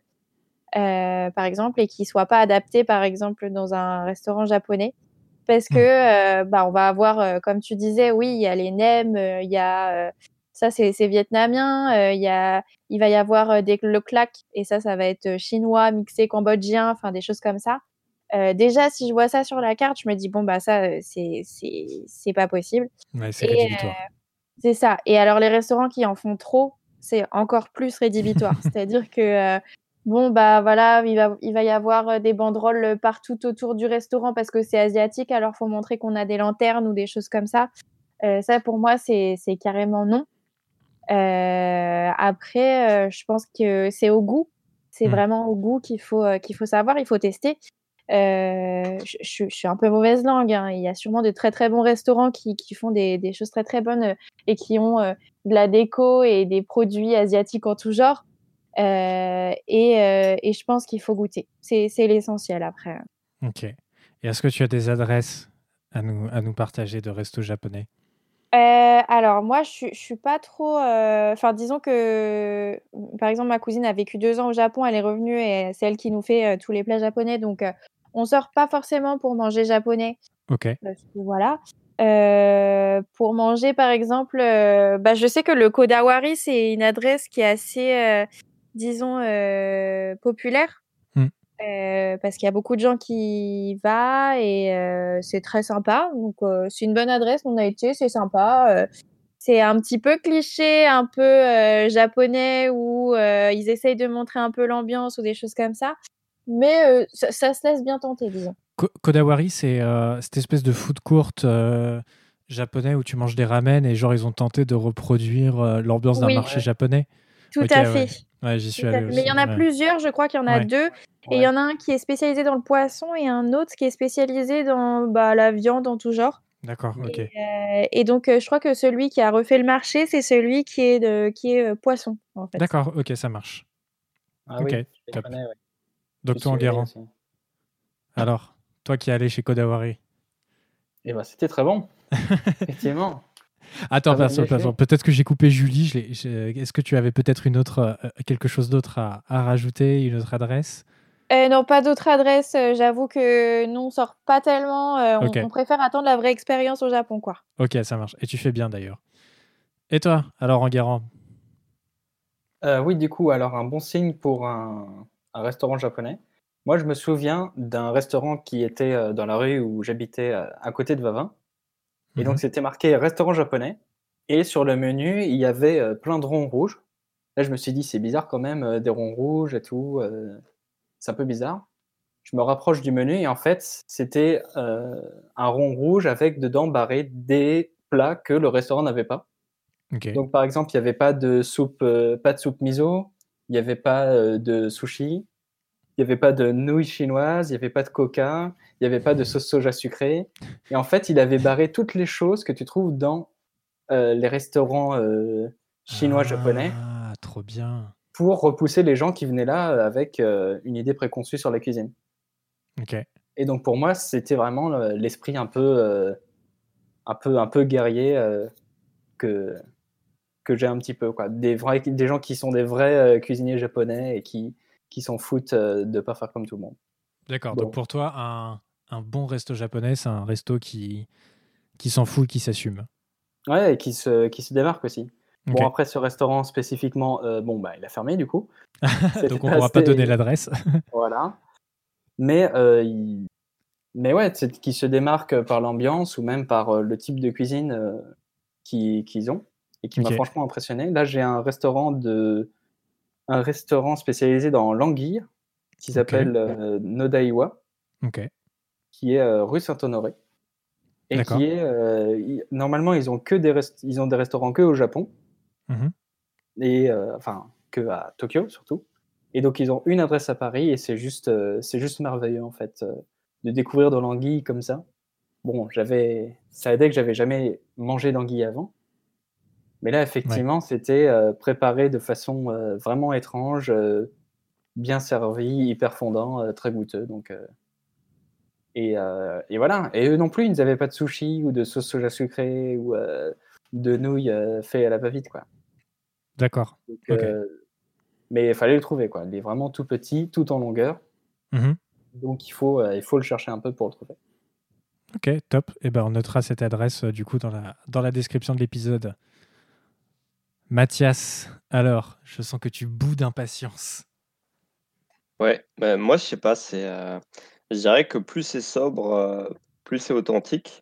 euh, par exemple, et qui soit pas adapté, par exemple, dans un restaurant japonais. Parce que, mmh. euh, bah, on va avoir, euh, comme tu disais, oui, il y a les nems, il y a ça c'est vietnamien, il y a, il va y avoir des, le clac et ça ça va être chinois mixé cambodgien, enfin des choses comme ça. déjà si je vois ça sur la carte, je me dis bon bah ça c'est c'est pas possible. Ouais, c'est rédhibitoire. c'est ça. Et alors les restaurants qui en font trop, c'est encore plus rédhibitoire. C'est-à-dire que bon bah voilà, il va, il va y avoir euh, des banderoles partout autour du restaurant parce que c'est asiatique, alors faut montrer qu'on a des lanternes ou des choses comme ça. Euh, ça pour moi c'est carrément non. Euh, après, je pense que c'est au goût. C'est mmh. vraiment au goût qu'il faut, qu'il faut savoir, il faut tester. je, suis un peu mauvaise langue. Hein. Il y a sûrement de très très bons restaurants qui, qui font des, des, choses très très bonnes et qui ont de la déco et des produits asiatiques en tout genre. Euh, et, euh, et, je pense qu'il faut goûter. C'est l'essentiel après. Ok. Et est-ce que tu as des adresses à nous, à nous partager de restos japonais? Euh, alors moi, je, je suis pas trop. Enfin, disons que, par exemple, ma cousine a vécu deux ans au Japon, elle est revenue et c'est elle qui nous fait tous les plats japonais. Donc, on sort pas forcément pour manger japonais. Ok. voilà. pour manger, par exemple, bah, je sais que le Kodawari, c'est une adresse qui est assez disons, euh, populaire. Mmh. Euh, parce qu'il y a beaucoup de gens qui y vont et euh, c'est très sympa. Donc, c'est une bonne adresse. On a été, c'est sympa. c'est un petit peu cliché, un peu japonais où ils essayent de montrer un peu l'ambiance ou des choses comme ça. Mais ça, ça, se laisse bien tenter, disons. Kodawari, c'est cette espèce de food court japonais où tu manges des ramen et genre ils ont tenté de reproduire l'ambiance d'un marché japonais. Tout à fait. Ouais, j'y suis allé Mais il y en a plusieurs, je crois qu'il y en a deux. Et il y en a un qui est spécialisé dans le poisson et un autre qui est spécialisé dans bah, la viande en tout genre. D'accord, ok. Et, donc, je crois que celui qui a refait le marché, c'est celui qui est, de, qui est poisson, en fait. D'accord, ok, ça marche. Ah ok, oui, top. Donc, toi, Enguerrand. Alors, toi qui es allé chez Kodawari. Eh ben, c'était très bon. Effectivement. Attends, peut-être que j'ai coupé Julie. Est-ce que tu avais peut-être une autre, euh, quelque chose d'autre à, rajouter, une autre adresse? Euh, Non, pas d'autre adresse. Euh, j'avoue que nous, on sort pas tellement. on, préfère attendre la vraie expérience au Japon, quoi. Ok, ça marche. Et tu fais bien d'ailleurs. Et toi, alors en Garant Oui, du coup, alors un bon signe pour un, restaurant japonais. Moi, je me souviens d'un restaurant qui était dans la rue où j'habitais à côté de Vavin. Et donc, mhm. c'était marqué restaurant japonais. Et sur le menu, il y avait euh, plein de ronds rouges. Là, je me suis dit, c'est bizarre quand même, euh, des ronds rouges et tout. Euh, c'est un peu bizarre. Je me rapproche du menu et en fait, c'était un rond rouge avec dedans barré des plats que le restaurant n'avait pas. Donc, par exemple, il n'y avait pas de soupe, pas de soupe miso, il n'y avait pas de sushi, il n'y avait pas de nouilles chinoises, il n'y avait pas de coca, il n'y avait pas de sauce soja sucrée. Et en fait, il avait barré toutes les choses que tu trouves dans euh, les restaurants euh, chinois, japonais. Ah, trop bien. Pour repousser les gens qui venaient là euh, avec une idée préconçue sur la cuisine. Ok. Et donc pour moi, c'était vraiment l'esprit un peu, un peu, un peu guerrier que que j'ai un petit peu quoi. Des vrais, des gens qui sont des vrais cuisiniers japonais et qui qui s'en foutent de ne pas faire comme tout le monde. D'accord. Donc pour toi, un, un, bon resto japonais, c'est un resto qui, qui s'en fout, qui s'assume. Ouais, et qui se, qui se démarque aussi. Bon, après, ce restaurant spécifiquement, euh, bon, bah, il a fermé du coup. Donc on ne pourra pas donner l'adresse. voilà. Mais, euh, mais ouais, c'est qui se démarque par l'ambiance ou même par euh, le type de cuisine qu'ils ont et qui m'a franchement impressionné. Là, j'ai un restaurant de un restaurant spécialisé dans l'anguille qui s'appelle euh, Nodaiwa, qui est euh, rue Saint-Honoré. Et qui est. Euh, normalement, ils ont, que des ils ont des restaurants que au Japon. Mhm. Et enfin, que à Tokyo surtout. Et donc, ils ont une adresse à Paris et c'est juste, c'est juste merveilleux en fait de découvrir de l'anguille comme ça. Bon, j'avais, ça aidait que j'avais jamais mangé d'anguille avant. Mais là, effectivement, c'était euh, préparé de façon euh, vraiment étrange, euh, bien servi, hyper fondant, très goûteux. Donc, et, et, voilà. Et eux non plus, ils n'avaient pas de sushi ou de sauce soja sucrée ou de nouilles fait à la va-vite, quoi. D'accord. mais il fallait le trouver, quoi. Il est vraiment tout petit, tout en longueur. Mmh Donc il faut, il faut le chercher un peu pour le trouver. Ok, top. Et eh ben, on notera cette adresse du coup dans la, dans la description de l'épisode. Mathias, alors, je sens que tu boudes d'impatience. Ouais, bah, moi je sais pas, c'est, euh, je dirais que plus c'est sobre, euh, plus c'est authentique.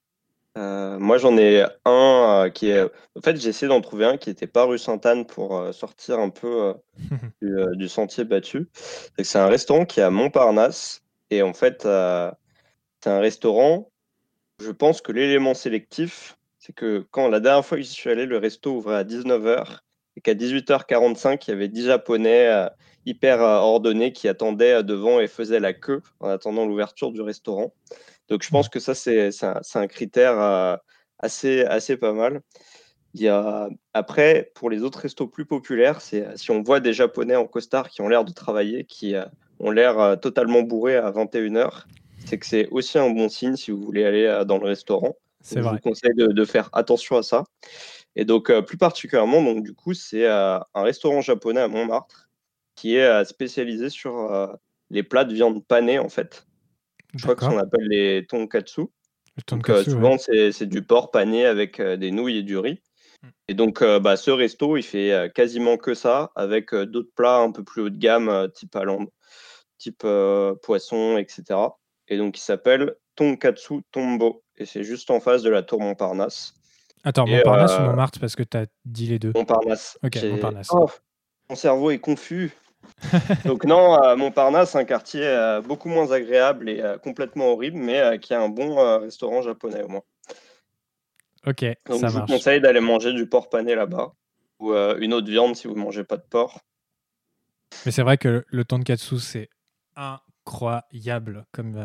Euh, moi j'en ai un qui est, en fait j'ai essayé d'en trouver un qui n'était pas rue Sainte-Anne pour sortir un peu du, sentier battu. C'est un restaurant qui est à Montparnasse et en fait c'est un restaurant. Je pense que l'élément sélectif, c'est que quand la dernière fois que j'y suis allé, le resto ouvrait à 19h et qu'à 18h45, il y avait 10 Japonais euh, hyper euh, ordonnés qui attendaient euh, devant et faisaient la queue en attendant l'ouverture du restaurant. Donc je pense que ça, c'est un, critère assez, pas mal. Après, pour les autres restos plus populaires, si on voit des Japonais en costard qui ont l'air de travailler, qui ont l'air totalement bourrés à 21h, c'est que c'est aussi un bon signe si vous voulez aller dans le restaurant. Je vous conseille de, faire attention à ça. Et donc, euh, plus particulièrement, donc, du coup, c'est euh, un restaurant japonais à Montmartre qui est euh, spécialisé sur les plats de viande panée, en fait. Je crois que qu'on appelle les tonkatsu. donc, souvent, c'est du porc pané avec des nouilles et du riz. Mm. Et donc, bah, ce resto, il fait quasiment que ça, avec d'autres plats un peu plus haut de gamme, type type poisson, etc. Et donc, il s'appelle Tonkatsu Tombo et c'est juste en face de la tour Montparnasse. Attends, Montparnasse ou euh, Montmartre parce que tu as dit les deux Montparnasse. Ok, Montparnasse. Oh, mon cerveau est confus. Donc non, Montparnasse, un quartier euh, beaucoup moins agréable et euh, complètement horrible, mais qui a un bon restaurant japonais au moins. Ok, Donc ça je vous conseille d'aller manger du porc pané là-bas, ou une autre viande si vous ne mangez pas de porc. Mais c'est vrai que le tonkatsu, c'est incroyable comme,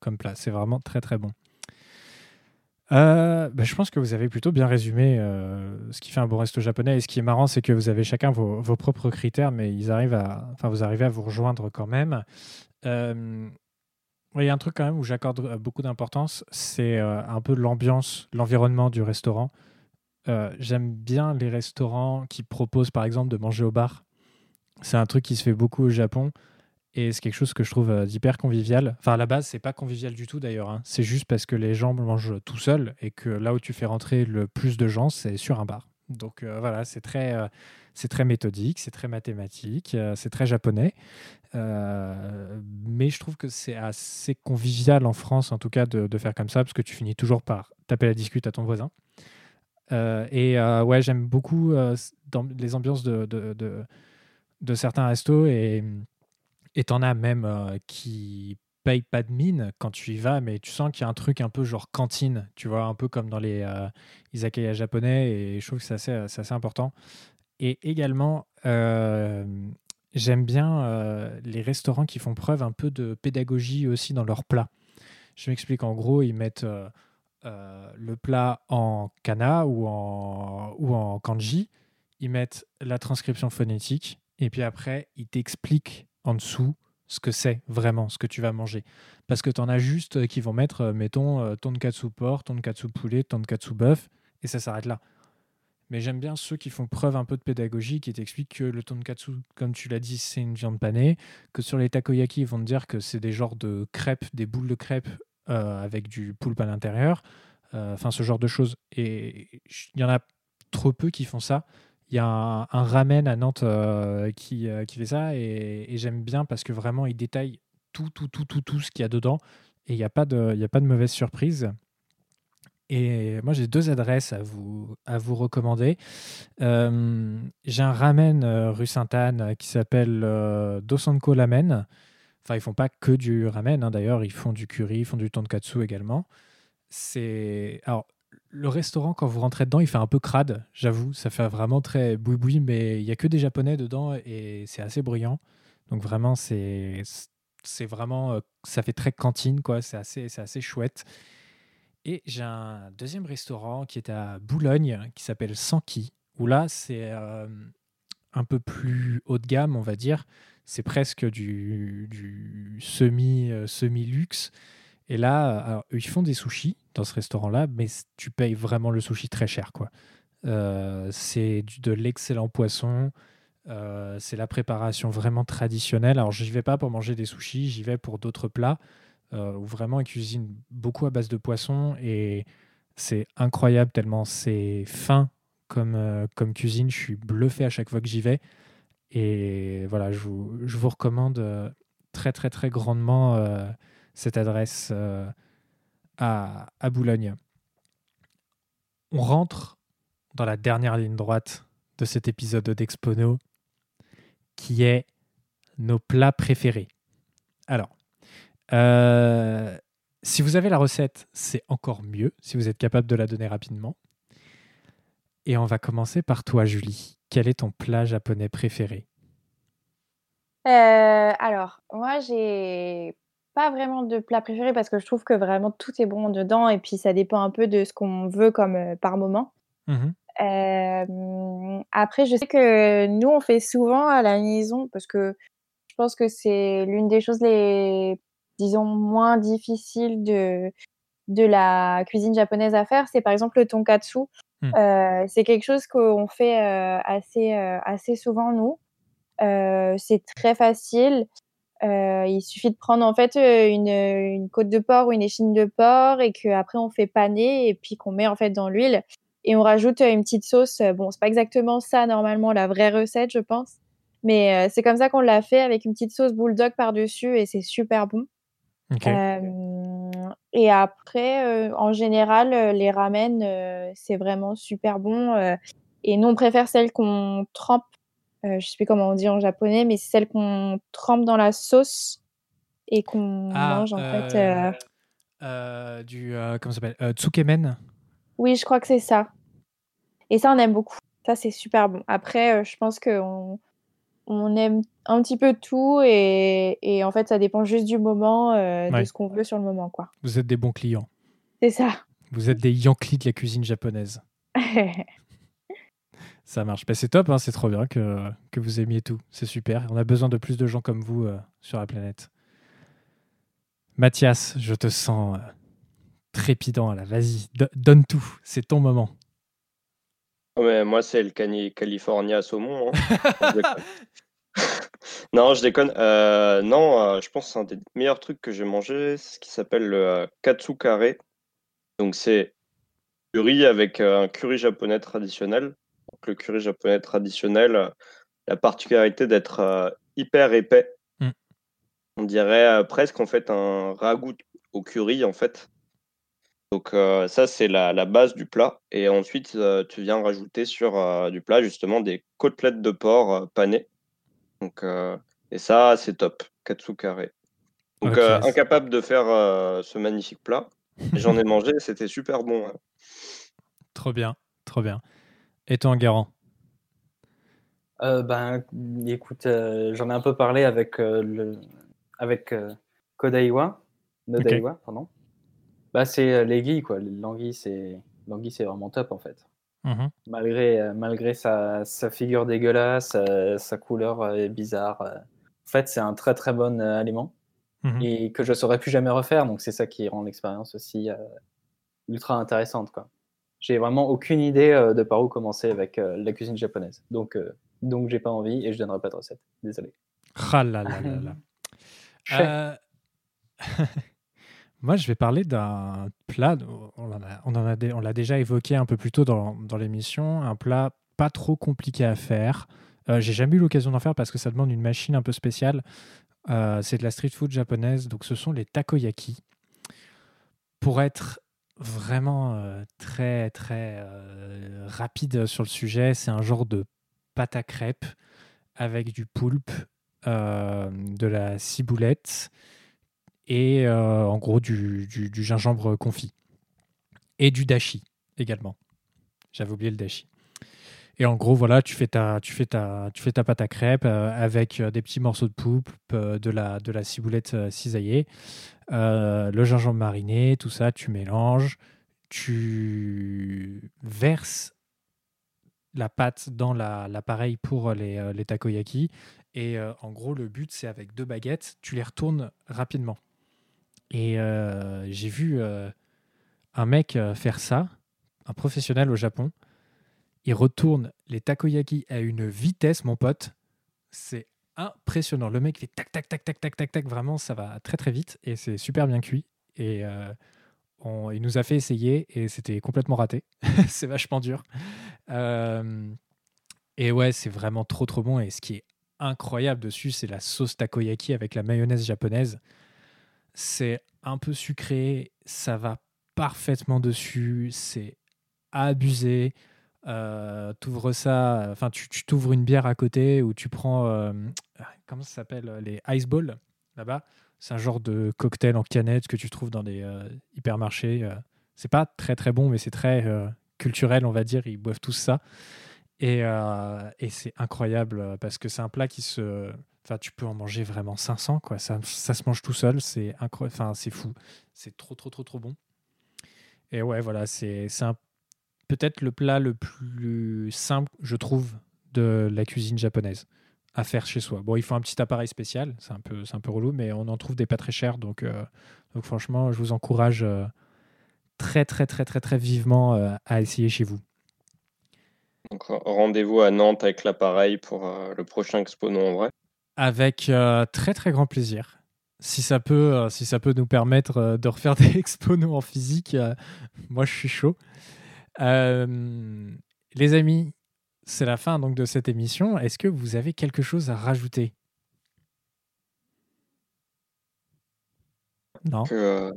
comme plat. C'est vraiment très très bon. bah, je pense que vous avez plutôt bien résumé ce qui fait un bon resto japonais. Et ce qui est marrant, c'est que vous avez chacun vos, vos, propres critères, mais ils arrivent à, enfin, vous arrivez à vous rejoindre quand même. Il y a un truc quand même où j'accorde euh, beaucoup d'importance, c'est euh, un peu l'ambiance, l'environnement du restaurant. Euh, j'aime bien les restaurants qui proposent par exemple de manger au bar. C'est un truc qui se fait beaucoup au Japon et c'est quelque chose que je trouve d'hyper convivial. Enfin, à la base, c'est pas convivial du tout d'ailleurs. Hein. C'est juste parce que les gens mangent tout seuls et que là où tu fais rentrer le plus de gens, c'est sur un bar. Donc voilà, c'est très, c'est très méthodique, c'est très mathématique, c'est très japonais. Euh, mais je trouve que c'est assez convivial en France, en tout cas, de, faire comme ça, parce que tu finis toujours par taper la discute à ton voisin. Euh, et euh, ouais, j'aime beaucoup les ambiances de, de, de, certains restos et t'en as même qui payent pas de mine quand tu y vas, mais tu sens qu'il y a un truc un peu genre cantine, tu vois, un peu comme dans les izakaya japonais, et je trouve que c'est assez, important. Et également, J'aime bien euh, les restaurants qui font preuve un peu de pédagogie aussi dans leurs plats. Je m'explique, en gros, ils mettent euh, euh, le plat en kana ou en, ou en kanji, ils mettent la transcription phonétique, et puis après, ils t'expliquent en dessous ce que c'est vraiment, ce que tu vas manger. Parce que tu en as juste qui vont mettre, mettons, tonkatsu porc, tonkatsu poulet, tonkatsu bœuf, et ça s'arrête là. Mais j'aime bien ceux qui font preuve un peu de pédagogie, qui t'expliquent que le tonkatsu, comme tu l'as dit, c'est une viande panée, que sur les takoyaki, ils vont te dire que c'est des genres de crêpes, des boules de crêpes euh, avec du poulpe à l'intérieur, euh, enfin ce genre de choses. Et il y en a trop peu qui font ça. Il y a un, ramen à Nantes euh, qui, qui, fait ça, et, j'aime bien parce que vraiment, il détaille tout, tout, tout, tout, tout ce qu'il y a dedans, et il n'y a, pas de, a pas de mauvaise surprise. Et moi, j'ai deux adresses à vous, à vous recommander. Euh, j'ai un ramen euh, rue Sainte-Anne euh, qui s'appelle Dosanko Lamen. Enfin, ils font pas que du ramen, hein, d'ailleurs, ils font du curry, ils font du tonkatsu également. C'est alors le restaurant quand vous rentrez dedans, il fait un peu crade, j'avoue, ça fait vraiment très boui-boui, mais il y a que des japonais dedans et c'est assez bruyant. Donc vraiment, c'est vraiment ça fait très cantine quoi, c'est assez assez chouette. Et j'ai un deuxième restaurant qui est à Boulogne, qui s'appelle Sanki, où là, c'est euh, un peu plus haut de gamme, on va dire. C'est presque du, semi, euh, semi-luxe. Et là, alors, ils font des sushis dans ce restaurant-là, mais tu payes vraiment le sushi très cher. quoi. Euh, c'est de l'excellent poisson. c'est la préparation vraiment traditionnelle. Alors, je n'y vais pas pour manger des sushis, j'y vais pour d'autres plats. Euh, où vraiment ils cuisinent beaucoup à base de poisson et c'est incroyable tellement c'est fin comme, euh, comme cuisine. Je suis bluffé à chaque fois que j'y vais. Et voilà, je vous, je vous recommande euh, très très très grandement cette adresse à, à Boulogne. On rentre dans la dernière ligne droite de cet épisode d'Expono, qui est nos plats préférés. Alors, euh, si vous avez la recette, c'est encore mieux, si vous êtes capable de la donner rapidement. Et on va commencer par toi, Julie. Quel est ton plat japonais préféré? Euh, Alors, moi, j'ai pas vraiment de plat préféré parce que je trouve que vraiment tout est bon dedans et puis ça dépend un peu de ce qu'on veut comme euh, par moment. Mmh après, je sais que nous, on fait souvent à la maison parce que je pense que c'est l'une des choses les disons, moins difficile de, de la cuisine japonaise à faire, c'est par exemple le tonkatsu. Hmm. Euh, c'est quelque chose qu'on fait euh, assez, assez souvent, nous. c'est très facile. Il suffit de prendre en fait une, une, côte de porc ou une échine de porc et qu'après on fait paner et puis qu'on met en fait dans l'huile et on rajoute une petite sauce. Bon, c'est pas exactement ça normalement la vraie recette, je pense, mais c'est comme ça qu'on l'a fait avec une petite sauce bulldog par-dessus et c'est super bon et après, en général, les ramen, c'est vraiment super bon. et nous, on préfère celles qu'on trempe. Je sais plus comment on dit en japonais, mais c'est celles qu'on trempe dans la sauce et qu'on ah, mange en fait. du comment ça s'appelle Tsukemen. Oui, je crois que c'est ça. Et ça, on aime beaucoup. Ça, c'est super bon. Après, je pense qu'on on aime un petit peu tout et, et, en fait ça dépend juste du moment, euh, de ce qu'on veut sur le moment quoi. Vous êtes des bons clients. C'est ça. Vous êtes des Yankees de la cuisine japonaise. Ça marche. C'est top, hein, c'est trop bien que, vous aimiez tout. C'est super. On a besoin de plus de gens comme vous euh, sur la planète. Mathias, je te sens euh, trépidant là. Vas-y, donne tout. C'est ton moment. Ouais, moi, c'est le California saumon. Hein. non, je déconne. Euh, non, je pense que c'est un des meilleurs trucs que j'ai mangé. C'est ce qui s'appelle le katsu kare. Donc, c'est du riz avec un curry japonais traditionnel le curry japonais traditionnel, la particularité d'être euh, hyper épais. Mm. On dirait euh, presque en fait un ragoût au curry en fait. Donc euh, ça c'est la, base du plat. Et ensuite tu viens rajouter sur du plat justement des côtelettes de porc panées. Donc et ça c'est top, katsu kare. Donc incapable de faire ce magnifique plat. J'en ai mangé, c'était super bon. Trop bien, trop bien. Et toi, Garant euh, ben, écoute, euh, j'en ai un peu parlé avec, euh, le, avec Kodaiwa, Nodaiwa, pardon. Bah, c'est l'anguille, quoi. L'anguille, c'est l'anguille, c'est vraiment top en fait. Mmh malgré, malgré sa, sa, figure dégueulasse, sa couleur bizarre. en fait, c'est un très très bon aliment mmh et que je saurais plus jamais refaire. Donc c'est ça qui rend l'expérience aussi ultra intéressante, quoi j'ai vraiment aucune idée euh, de par où commencer avec euh, la cuisine japonaise. Donc, euh, donc j'ai pas envie et je donnerai pas de recette. Désolé. Ah là là là Moi, je vais parler d'un plat, on l'a on en a, on l'a déjà évoqué un peu plus tôt dans, dans l'émission, un plat pas trop compliqué à faire. j'ai jamais eu l'occasion d'en faire parce que ça demande une machine un peu spéciale. c'est de la street food japonaise, donc ce sont les takoyaki. Pour être vraiment euh, très très euh, rapide sur le sujet. C'est un genre de pâte à crêpes avec du poulpe, euh, de la ciboulette et en gros du, du, gingembre confit. Et du dashi également. J'avais oublié le dashi. Et en gros, voilà, tu fais ta, tu fais ta, tu fais ta pâte à crêpes avec des petits morceaux de poulpe, de la, de la ciboulette cisaillée, euh, le gingembre mariné, tout ça, tu mélanges, tu verses la pâte dans l'appareil pour les, euh, les, takoyaki. Et euh, en gros, le but, c'est avec deux baguettes, tu les retournes rapidement. Et j'ai vu un mec faire ça, un professionnel au Japon. Il retourne les takoyaki à une vitesse, mon pote. C'est impressionnant. Le mec fait tac, tac, tac, tac, tac, tac, tac. Vraiment, ça va très, très vite et c'est super bien cuit. Et euh, il nous a fait essayer et c'était complètement raté. c'est vachement dur. Euh, et ouais, c'est vraiment trop, trop bon. Et ce qui est incroyable dessus, c'est la sauce takoyaki avec la mayonnaise japonaise. C'est un peu sucré, ça va parfaitement dessus, c'est abusé. Euh, t'ouvres ça, enfin tu t'ouvres une bière à côté ou tu prends, euh, comment ça s'appelle, euh, les ice balls là-bas. C'est un genre de cocktail en canette que tu trouves dans des hypermarchés. c'est pas très très bon, mais c'est très culturel, on va dire. Ils boivent tous ça. Et, et c'est incroyable parce que c'est un plat qui se. Enfin, tu peux en manger vraiment 500, quoi. Ça, ça se mange tout seul. C'est incroyable. Enfin, c'est fou. C'est trop, trop, trop, trop bon. Et ouais, voilà, c'est un peut-être le plat le plus simple, je trouve, de la cuisine japonaise à faire chez soi. Bon, il faut un petit appareil spécial, c'est un peu, c'est un peu relou, mais on en trouve des pas très chers, donc, euh, donc franchement, je vous encourage euh, très, très, très, très, très vivement euh, à essayer chez vous. Donc, rendez-vous à Nantes avec l'appareil pour le prochain Expo non en vrai. Avec très, très grand plaisir. Si ça peut, si ça peut nous permettre de refaire des expos en physique, moi je suis chaud. Euh, les amis, c'est la fin donc de cette émission. Est-ce que vous avez quelque chose à rajouter? Non. Que,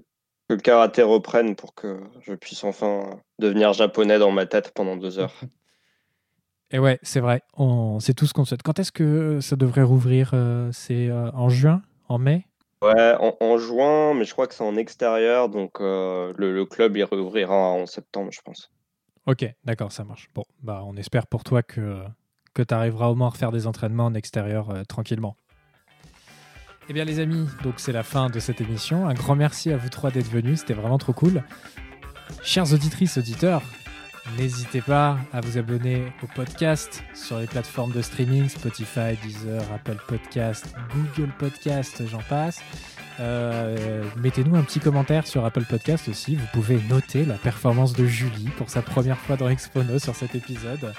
le karaté reprenne pour que je puisse enfin devenir japonais dans ma tête pendant deux heures. Et ouais, c'est vrai. C'est tout ce qu'on souhaite. Quand est-ce que ça devrait rouvrir? Euh, C'est euh, en juin? En mai? Ouais, en, juin, mais je crois que c'est en extérieur, donc le, le, club il rouvrira en septembre, je pense. Ok, d'accord, ça marche. Bon, bah, on espère pour toi que, que tu arriveras au moins à refaire des entraînements en extérieur euh, tranquillement. Eh bien les amis, donc c'est la fin de cette émission. Un grand merci à vous trois d'être venus, c'était vraiment trop cool. Chers auditrices, auditeurs, n'hésitez pas à vous abonner au podcast sur les plateformes de streaming Spotify, Deezer, Apple Podcast, Google Podcast, j'en passe. Euh, mettez-nous un petit commentaire sur Apple Podcast aussi. Vous pouvez noter la performance de Julie pour sa première fois dans Expono sur cet épisode.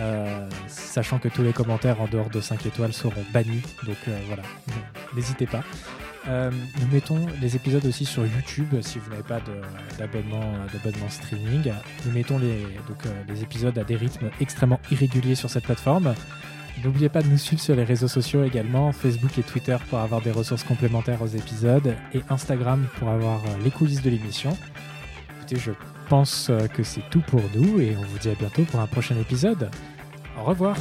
Euh, sachant que tous les commentaires en dehors de 5 étoiles seront bannis. Donc euh, voilà, n'hésitez pas. Nous mettons les épisodes aussi sur YouTube si vous n'avez pas d'abonnement streaming. Nous mettons les, donc, les épisodes à des rythmes extrêmement irréguliers sur cette plateforme. N'oubliez pas de nous suivre sur les réseaux sociaux également, Facebook et Twitter pour avoir des ressources complémentaires aux épisodes et Instagram pour avoir euh, les coulisses de l'émission. Écoutez, je pense euh, que c'est tout pour nous et on vous dit à bientôt pour un prochain épisode. Au revoir